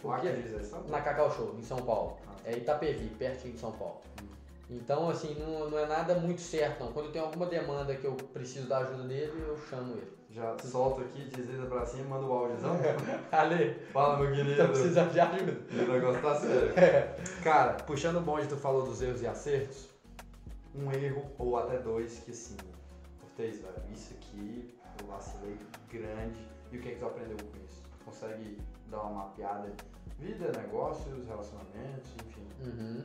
Porque, na Cacau Show, em São Paulo. Ah. É Itapevi, pertinho de São Paulo. Hum. Então, assim, não, não é nada muito certo, não. Quando eu tenho alguma demanda que eu preciso da ajuda dele, eu chamo ele. Já solta aqui, desliza pra cima e manda o áudiozão. Ale, fala meu querido. Tô precisando de ajuda. O negócio tá sério. É. Cara, puxando o bonde, tu falou dos erros e acertos. Um erro ou até dois que assim, Cortez, velho, isso aqui eu vacilei grande. E o que é que tu aprendeu com isso? Tu consegue dar uma mapeada? Vida, negócios, relacionamentos, enfim. Uhum.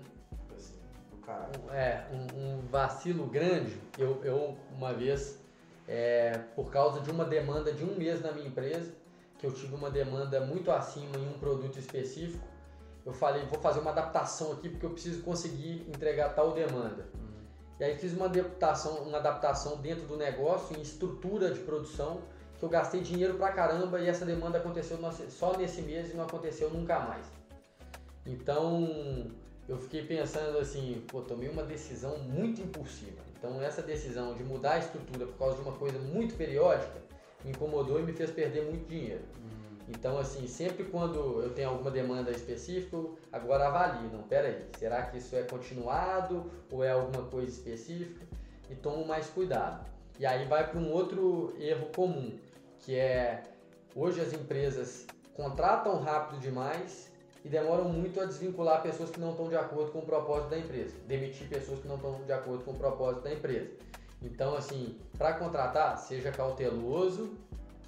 Assim, do caralho. É, um, um vacilo grande. Eu, eu uma vez é, por causa de uma demanda de um mês na minha empresa, que eu tive uma demanda muito acima em um produto específico. Eu falei, vou fazer uma adaptação aqui porque eu preciso conseguir entregar tal demanda. Uhum. E aí fiz uma adaptação, uma adaptação dentro do negócio, em estrutura de produção, que eu gastei dinheiro pra caramba e essa demanda aconteceu só nesse mês e não aconteceu nunca mais. Então eu fiquei pensando assim, pô, tomei uma decisão muito impulsiva. Então essa decisão de mudar a estrutura por causa de uma coisa muito periódica me incomodou e me fez perder muito dinheiro. Uhum. Então assim, sempre quando eu tenho alguma demanda específica, agora avalio, não, pera aí, será que isso é continuado ou é alguma coisa específica? E tomo mais cuidado. E aí vai para um outro erro comum, que é hoje as empresas contratam rápido demais e demoram muito a desvincular pessoas que não estão de acordo com o propósito da empresa, demitir pessoas que não estão de acordo com o propósito da empresa. Então, assim, para contratar, seja cauteloso,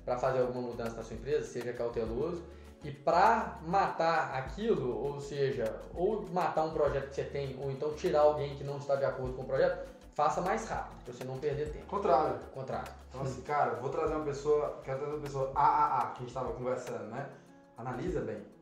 para fazer alguma mudança na sua empresa, seja cauteloso. E para matar aquilo, ou seja, ou matar um projeto que você tem, ou então tirar alguém que não está de acordo com o projeto, faça mais rápido, para você não perder tempo. Contrário. Contrário. Então, assim, cara, vou trazer uma pessoa, quero trazer uma pessoa AAA, que a gente estava conversando, né? Analisa bem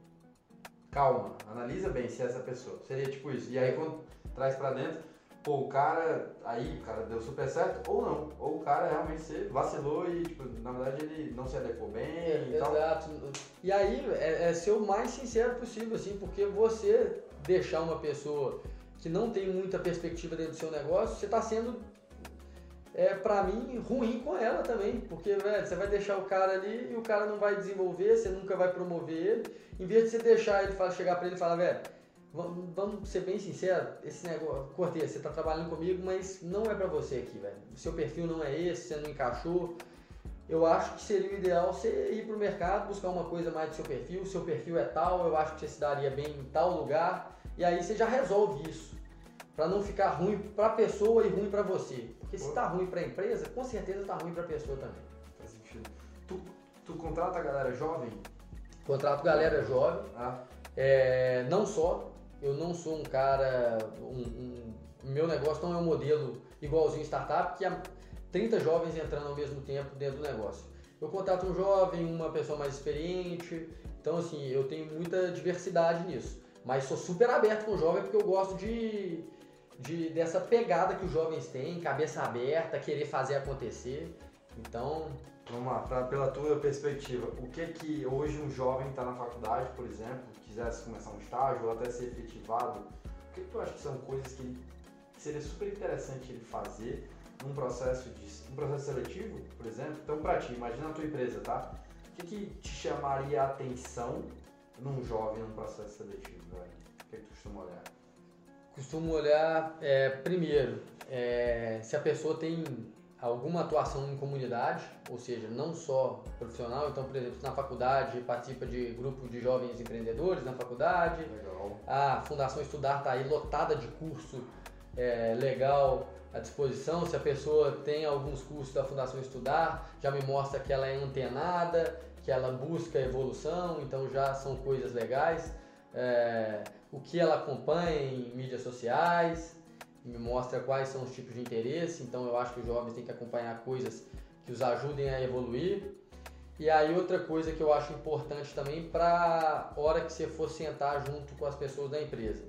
calma, analisa bem se é essa pessoa. Seria tipo isso. E aí quando traz pra dentro, pô, o cara, aí o cara deu super certo, ou não. Ou o cara realmente se vacilou e, tipo, na verdade ele não se adequou bem é, e Exato. Tal. E aí é, é ser o mais sincero possível, assim, porque você deixar uma pessoa que não tem muita perspectiva dentro do seu negócio, você está sendo é, pra mim, ruim com ela também. Porque, velho, você vai deixar o cara ali e o cara não vai desenvolver, você nunca vai promover ele. Em vez de você deixar ele chegar pra ele e falar, velho, vamos, ser bem sinceros, esse negócio, Cortez, você tá trabalhando comigo, mas não é pra você aqui, velho. O seu perfil não é esse, você não encaixou. Eu acho que seria o ideal você ir pro mercado, buscar uma coisa mais do seu perfil. Seu perfil é tal, eu acho que você se daria bem em tal lugar. E aí você já resolve isso para não ficar ruim para a pessoa e ruim para você. Porque se está ruim para a empresa, com certeza está ruim para a pessoa também. Faz sentido. Tu, tu contrata a galera jovem? Contrato galera jovem. Ah. É, não só, eu não sou um cara. Um, um, meu negócio não é um modelo igualzinho startup, que há 30 jovens entrando ao mesmo tempo dentro do negócio. Eu contrato um jovem, uma pessoa mais experiente, então assim, eu tenho muita diversidade nisso. Mas sou super aberto com o jovem porque eu gosto de, de, dessa pegada que os jovens têm, cabeça aberta, querer fazer acontecer. Então. Vamos lá, pra, pela tua perspectiva, o que que hoje um jovem está na faculdade, por exemplo, quisesse começar um estágio ou até ser efetivado, o que, que tu acha que são coisas que, seria super interessante ele fazer num processo de um processo seletivo, por exemplo? Então, para ti, imagina a tua empresa, tá? o que, que te chamaria a atenção num jovem num processo seletivo? O que, que tu costuma olhar? Costumo olhar, é, primeiro, é, se a pessoa tem alguma atuação em comunidade, ou seja, não só profissional, então, por exemplo, na faculdade participa de grupo de jovens empreendedores na faculdade, Legal. a Fundação Estudar está aí lotada de curso é, legal à disposição. Se a pessoa tem alguns cursos da Fundação Estudar, já me mostra que ela é antenada, que ela busca evolução, então já são coisas legais. É, o que ela acompanha em mídias sociais, me mostra quais são os tipos de interesse, então eu acho que os jovens têm que acompanhar coisas que os ajudem a evoluir. E aí outra coisa que eu acho importante também para hora que você for sentar junto com as pessoas da empresa,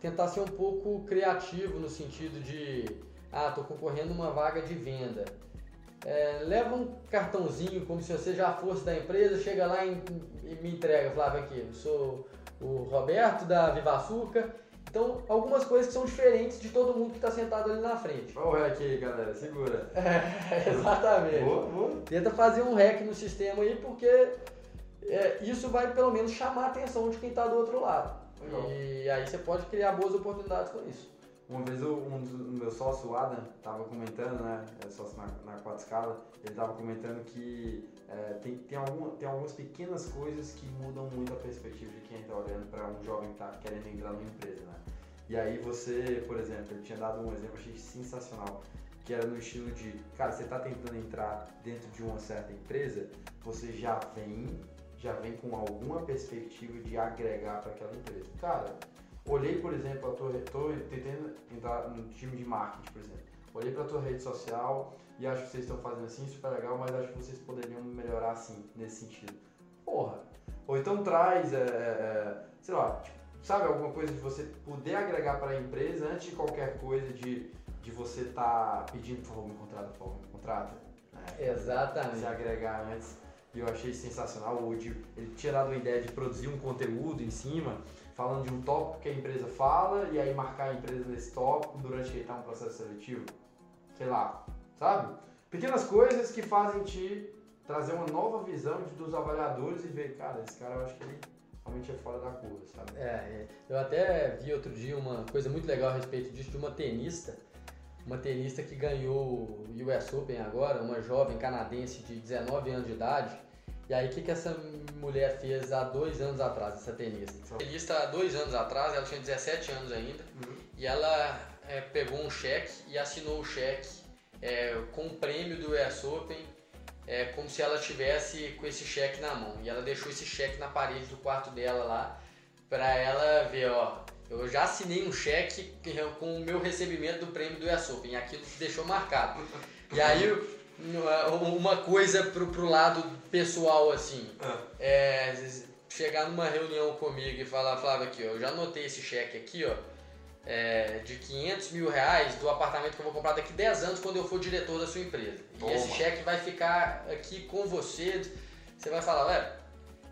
tentar ser um pouco criativo no sentido de, ah, estou concorrendo uma vaga de venda. É, leva um cartãozinho como se você já fosse da empresa, chega lá e, e me entrega, Flávio aqui, eu sou o Roberto da Viva Açúcar. Então, algumas coisas que são diferentes de todo mundo que está sentado ali na frente. Olha o rec aí, galera, segura. É, exatamente. Boa, boa. Tenta fazer um hack no sistema aí, porque é, isso vai pelo menos chamar a atenção de quem está do outro lado. Legal. E aí você pode criar boas oportunidades com isso. Uma vez o- um dos o meu sócio, o Adam, tava comentando, né? É sócio na, na quatro escala, ele tava comentando que é, tem, tem, alguma, tem algumas pequenas coisas que mudam muito a perspectiva de quem tá olhando para um jovem que tá querendo entrar numa empresa, né? E aí você, por exemplo, ele tinha dado um exemplo, achei sensacional, que era no estilo de, cara, você tá tentando entrar dentro de uma certa empresa, você já vem, já vem com alguma perspectiva de agregar para aquela empresa. Cara, olhei, por exemplo, a tua, re- tô tentando entrar no time de marketing, por exemplo. Olhei para tua rede social e acho que vocês estão fazendo assim, super legal, mas acho que vocês poderiam melhorar assim, nesse sentido. Porra. Ou então traz, é, é, é, sei lá, tipo, sabe, alguma coisa de você poder agregar para a empresa antes de qualquer coisa de, de você estar pedindo, por favor, me contrata, por favor, me contrata. né? Exatamente. se agregar antes. E eu achei sensacional. O de, ele tinha dado a ideia de produzir um conteúdo em cima, falando de um tópico que a empresa fala, e aí marcar a empresa nesse tópico durante que está um processo seletivo. Sei lá, sabe? Pequenas coisas que fazem te trazer uma nova visão dos avaliadores e ver, cara, esse cara eu acho que ele realmente é fora da curva, sabe? É, é. eu até vi outro dia uma coisa muito legal a respeito disso de uma tenista, uma tenista que ganhou o US Open agora, uma jovem canadense de 19 anos de idade. E aí o que, que essa mulher fez há dois anos atrás, essa tenista? A tenista há dois anos atrás, ela tinha 17 anos ainda, e ela é, pegou um cheque e assinou o cheque é, com o prêmio do US Open, é, como se ela tivesse com esse cheque na mão. E ela deixou esse cheque na parede do quarto dela lá, pra ela ver, ó, eu já assinei um cheque com o meu recebimento do prêmio do US Open, aquilo deixou marcado. E aí, uma coisa pro, pro lado pessoal, assim, é, chegar numa reunião comigo e falar, Flávio, aqui, ó, eu já anotei esse cheque aqui, ó, é, de 500 mil reais do apartamento que eu vou comprar daqui 10 anos quando eu for diretor da sua empresa. Toma. E esse cheque vai ficar aqui com você. Você vai falar, velho,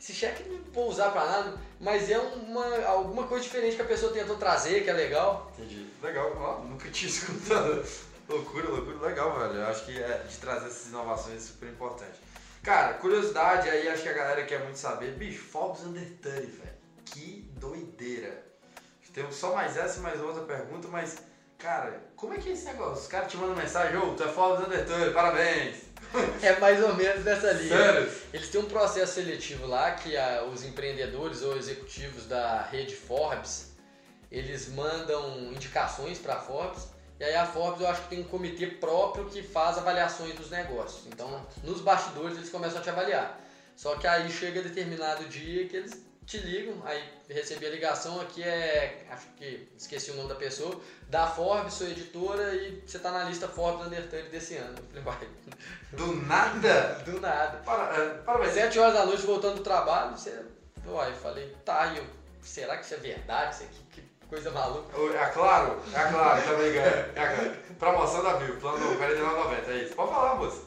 esse cheque não vou usar pra nada, mas é uma, alguma coisa diferente que a pessoa tentou trazer, que é legal. Entendi. Legal, ó, nunca tinha escutado. Loucura, loucura, legal, velho. Eu acho que é, de trazer essas inovações é super importante. Cara, curiosidade aí, acho que a galera quer muito saber. Bicho, Forbes Under 30, velho. Que doideira. Temos só mais essa e mais outra pergunta, mas, cara, como é que é esse negócio? Os caras te mandam mensagem, ô, tu é Forbes Under 30, parabéns. É mais ou menos dessa linha. Sério? Eles têm um processo seletivo lá que ah, os empreendedores ou executivos da rede Forbes, eles mandam indicações para a Forbes e aí a Forbes eu acho que tem um comitê próprio que faz avaliações dos negócios. Então, nos bastidores eles começam a te avaliar. Só que aí chega determinado dia que eles te ligam, aí recebi a ligação aqui é, acho que esqueci o nome da pessoa, da Forbes, sou editora e você tá na lista Forbes Under 30 desse ano. Eu falei, Do nada? vai, do nada. Para, é, parabéns. Sete horas da noite voltando do trabalho, você. Uai, eu falei, tá, eu, será que isso é verdade? Isso aqui, que coisa maluca. É claro, é claro, tá ligado? É claro. Promoção da Vivo, plano 49,90, é isso. Pode falar, moça.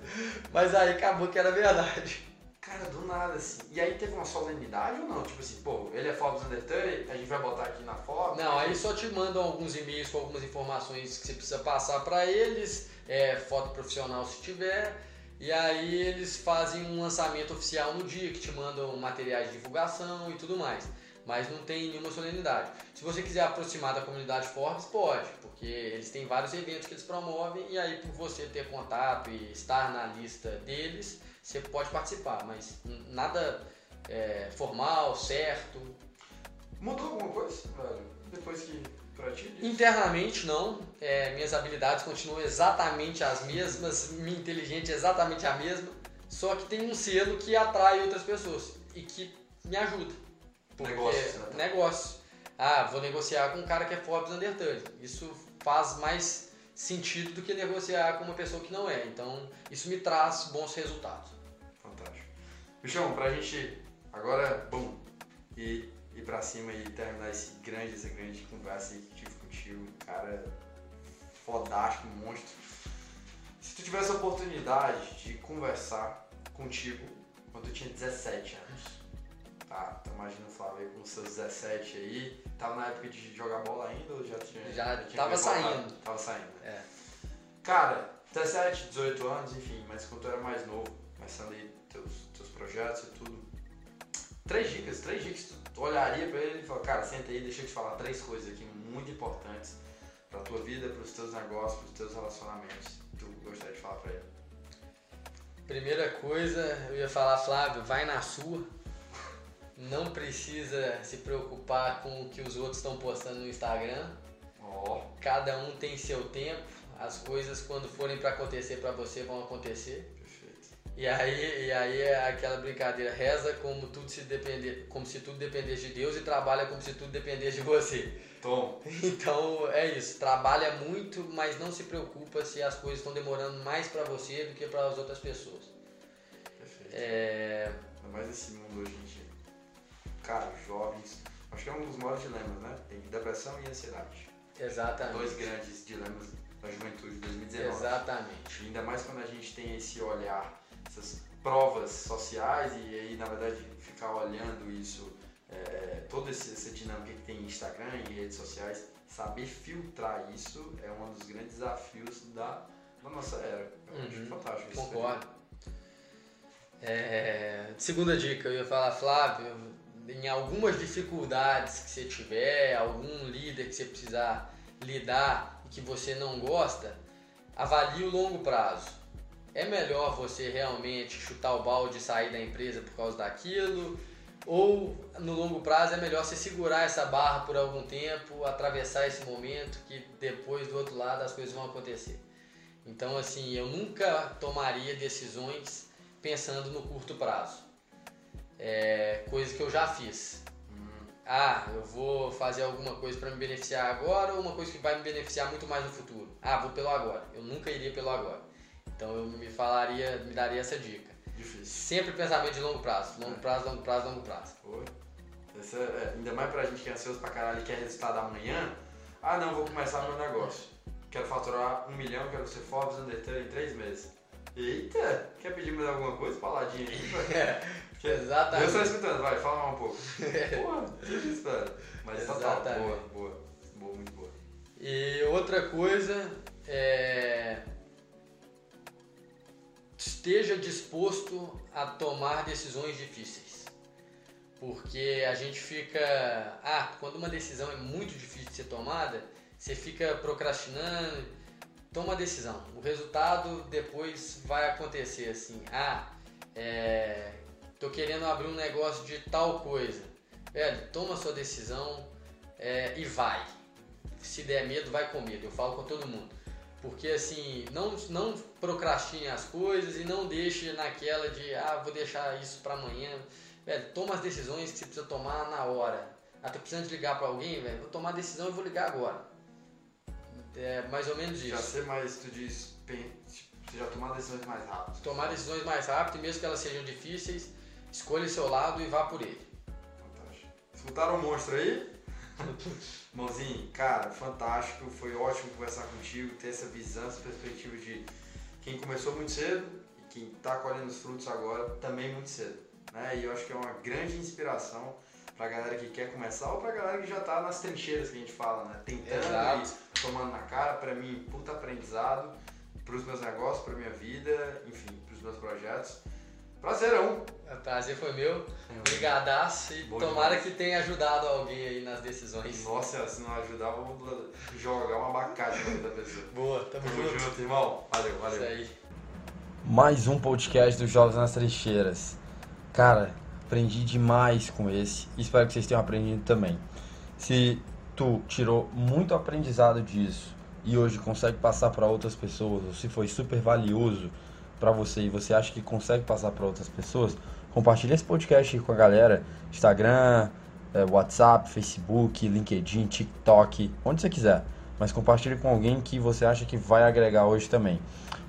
Mas aí acabou que era verdade. Cara, do nada, assim. E aí teve uma solenidade ou não? Tipo assim, pô, ele é Forbes Under 30, a gente vai botar aqui na Forbes. Não, aí só te mandam alguns e-mails com algumas informações que você precisa passar pra eles, é, foto profissional se tiver, E aí eles fazem um lançamento oficial no dia, que te mandam materiais de divulgação e tudo mais. Mas não tem nenhuma solenidade. Se você quiser aproximar da comunidade Forbes, pode, porque eles têm vários eventos que eles promovem e aí por você ter contato e estar na lista deles, você pode participar, mas nada é, formal, certo. Mudou alguma coisa, velho? Depois que pra ti? Disso? Internamente não. É, minhas habilidades continuam exatamente as mesmas, minha inteligência é exatamente a mesma, só que tem um selo que atrai outras pessoas e que me ajuda. Porque Negócios, né? negócio. Ah, vou negociar com um cara que é Forbes Under 30. Isso faz mais sentido do que negociar com uma pessoa que não é. Então, isso me traz bons resultados. Fantástico. Bichão, pra gente agora, bom, ir, ir pra cima e terminar esse grande, essa grande conversa que tive contigo, cara fodástico, monstro. Se tu tivesse a oportunidade de conversar contigo quando tu tinha 17 anos, tá? Então imagina o Flávio aí com seus 17 aí, tava na época de jogar bola ainda ou já tinha? Já tinha tava saindo. Tava saindo. né? É. Cara, 17, 18 anos, enfim, mas quando tu era mais novo, começando aí teus, teus projetos e tudo. Três dicas, três dicas que tu olharia pra ele e falaria, cara, senta aí, deixa eu te falar três coisas aqui muito importantes pra tua vida, pros teus negócios, pros teus relacionamentos. Tu gostaria de falar pra ele? Primeira coisa, eu ia falar, Flávio, vai na sua. Não precisa se preocupar com o que os outros estão postando no Instagram. Ó, Cada um tem seu tempo. As coisas, quando forem para acontecer para você, vão acontecer. perfeito. E aí, e aí é aquela brincadeira, reza como, tudo se depender, como se tudo dependesse de Deus e trabalha como se tudo dependesse de você. Tom, Então é isso, trabalha muito, mas não se preocupa se as coisas estão demorando mais para você do que para as outras pessoas. perfeito. É, Ainda mais nesse mundo hoje em dia. Cara, jovens, acho que é um dos maiores dilemas, né? Tem depressão e ansiedade. exatamente. Dois grandes dilemas da juventude de 2019. Exatamente. E ainda mais quando a gente tem esse olhar, essas provas sociais e aí, na verdade, ficar olhando isso, é, toda esse- essa dinâmica que tem em Instagram e redes sociais, saber filtrar isso é um dos grandes desafios da, da nossa era. Eu acho Uhum, fantástico isso. Concordo. É, segunda dica, eu ia falar, Flávio, em algumas dificuldades que você tiver, algum líder que você precisar lidar e que você não gosta, avalie o longo prazo. É melhor você realmente chutar o balde e sair da empresa por causa daquilo? Ou no longo prazo é melhor você segurar essa barra por algum tempo, atravessar esse momento que depois do outro lado as coisas vão acontecer? Então, assim, eu nunca tomaria decisões pensando no curto prazo. É coisa que eu já fiz. Hum, Ah, eu vou fazer alguma coisa para me beneficiar agora ou uma coisa que vai me beneficiar muito mais no futuro. Ah, vou pelo agora. Eu nunca iria pelo agora. Então eu me falaria, me daria essa dica. difícil. Sempre pensamento de longo prazo, longo prazo, longo prazo, longo prazo. Pô, essa é- ainda mais pra gente que é ansioso pra caralho e quer resultado amanhã. Ah, não, vou começar meu negócio. Quero faturar um milhão, quero ser Forbes Under 30 em três meses. Eita, quer pedir mais alguma coisa? Paladinha aí, Exatamente. Deus tá escutando, vai, fala mais um pouco. Porra, isso, velho. Mas total, Exatamente. boa, boa. Boa, muito boa. E outra coisa é. Esteja disposto a tomar decisões difíceis. Porque a gente fica. Ah, quando uma decisão é muito difícil de ser tomada, você fica procrastinando. Toma a decisão. O resultado depois vai acontecer assim. Ah, é, tô querendo abrir um negócio de tal coisa. Velho, toma a sua decisão é, e vai se der medo, vai com medo. Eu falo com todo mundo. Porque assim, não, não procrastine as coisas e não deixe naquela de, ah, vou deixar isso pra amanhã. Velho, toma as decisões que você precisa tomar na hora. Ah, tô precisando de ligar pra alguém, velho, vou tomar a decisão e vou ligar agora. É mais ou menos Já isso. ser mais, tu diz, tipo, você já tomar decisões mais rápidas. Tomar decisões mais rápido, mesmo que elas sejam difíceis, escolha seu lado e vá por ele. Fantástico. Escutaram o monstro aí? Mãozinho, cara, fantástico. Foi ótimo conversar contigo, ter essa visão, essa perspectiva de quem começou muito cedo e quem está colhendo os frutos agora também muito cedo. Né? E eu acho que é uma grande inspiração pra galera que quer começar ou pra galera que já tá nas trincheiras que a gente fala, né? Tentando Exato. e tomando na cara. Pra mim, puta aprendizado. para os meus negócios, para minha vida, enfim, para os meus projetos. Prazerão. O prazer foi meu. Obrigadaço e Bom tomara demais. que tenha ajudado alguém aí nas decisões. Nossa, se não ajudar, vamos jogar um abacate na vida da pessoa. Boa, tamo, tamo junto. junto. irmão. Valeu, valeu. Isso aí. Mais um podcast dos Jogos nas Trincheiras. Cara, aprendi demais com esse. Espero que vocês tenham aprendido também. Se tu tirou muito aprendizado disso e hoje consegue passar para outras pessoas, ou se foi super valioso para você e você acha que consegue passar para outras pessoas, compartilhe esse podcast com a galera, Instagram, eh, WhatsApp, Facebook, LinkedIn, TikTok, onde você quiser. Mas compartilhe com alguém que você acha que vai agregar hoje também.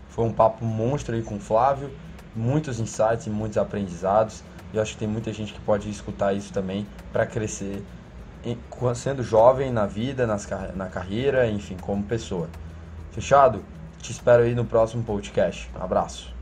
Foi um papo monstro aí com o Flávio, muitos insights e muitos aprendizados. E eu acho que tem muita gente que pode escutar isso também para crescer, sendo jovem na vida, nas, na carreira, enfim, como pessoa. Fechado? Te espero aí no próximo podcast. Um abraço.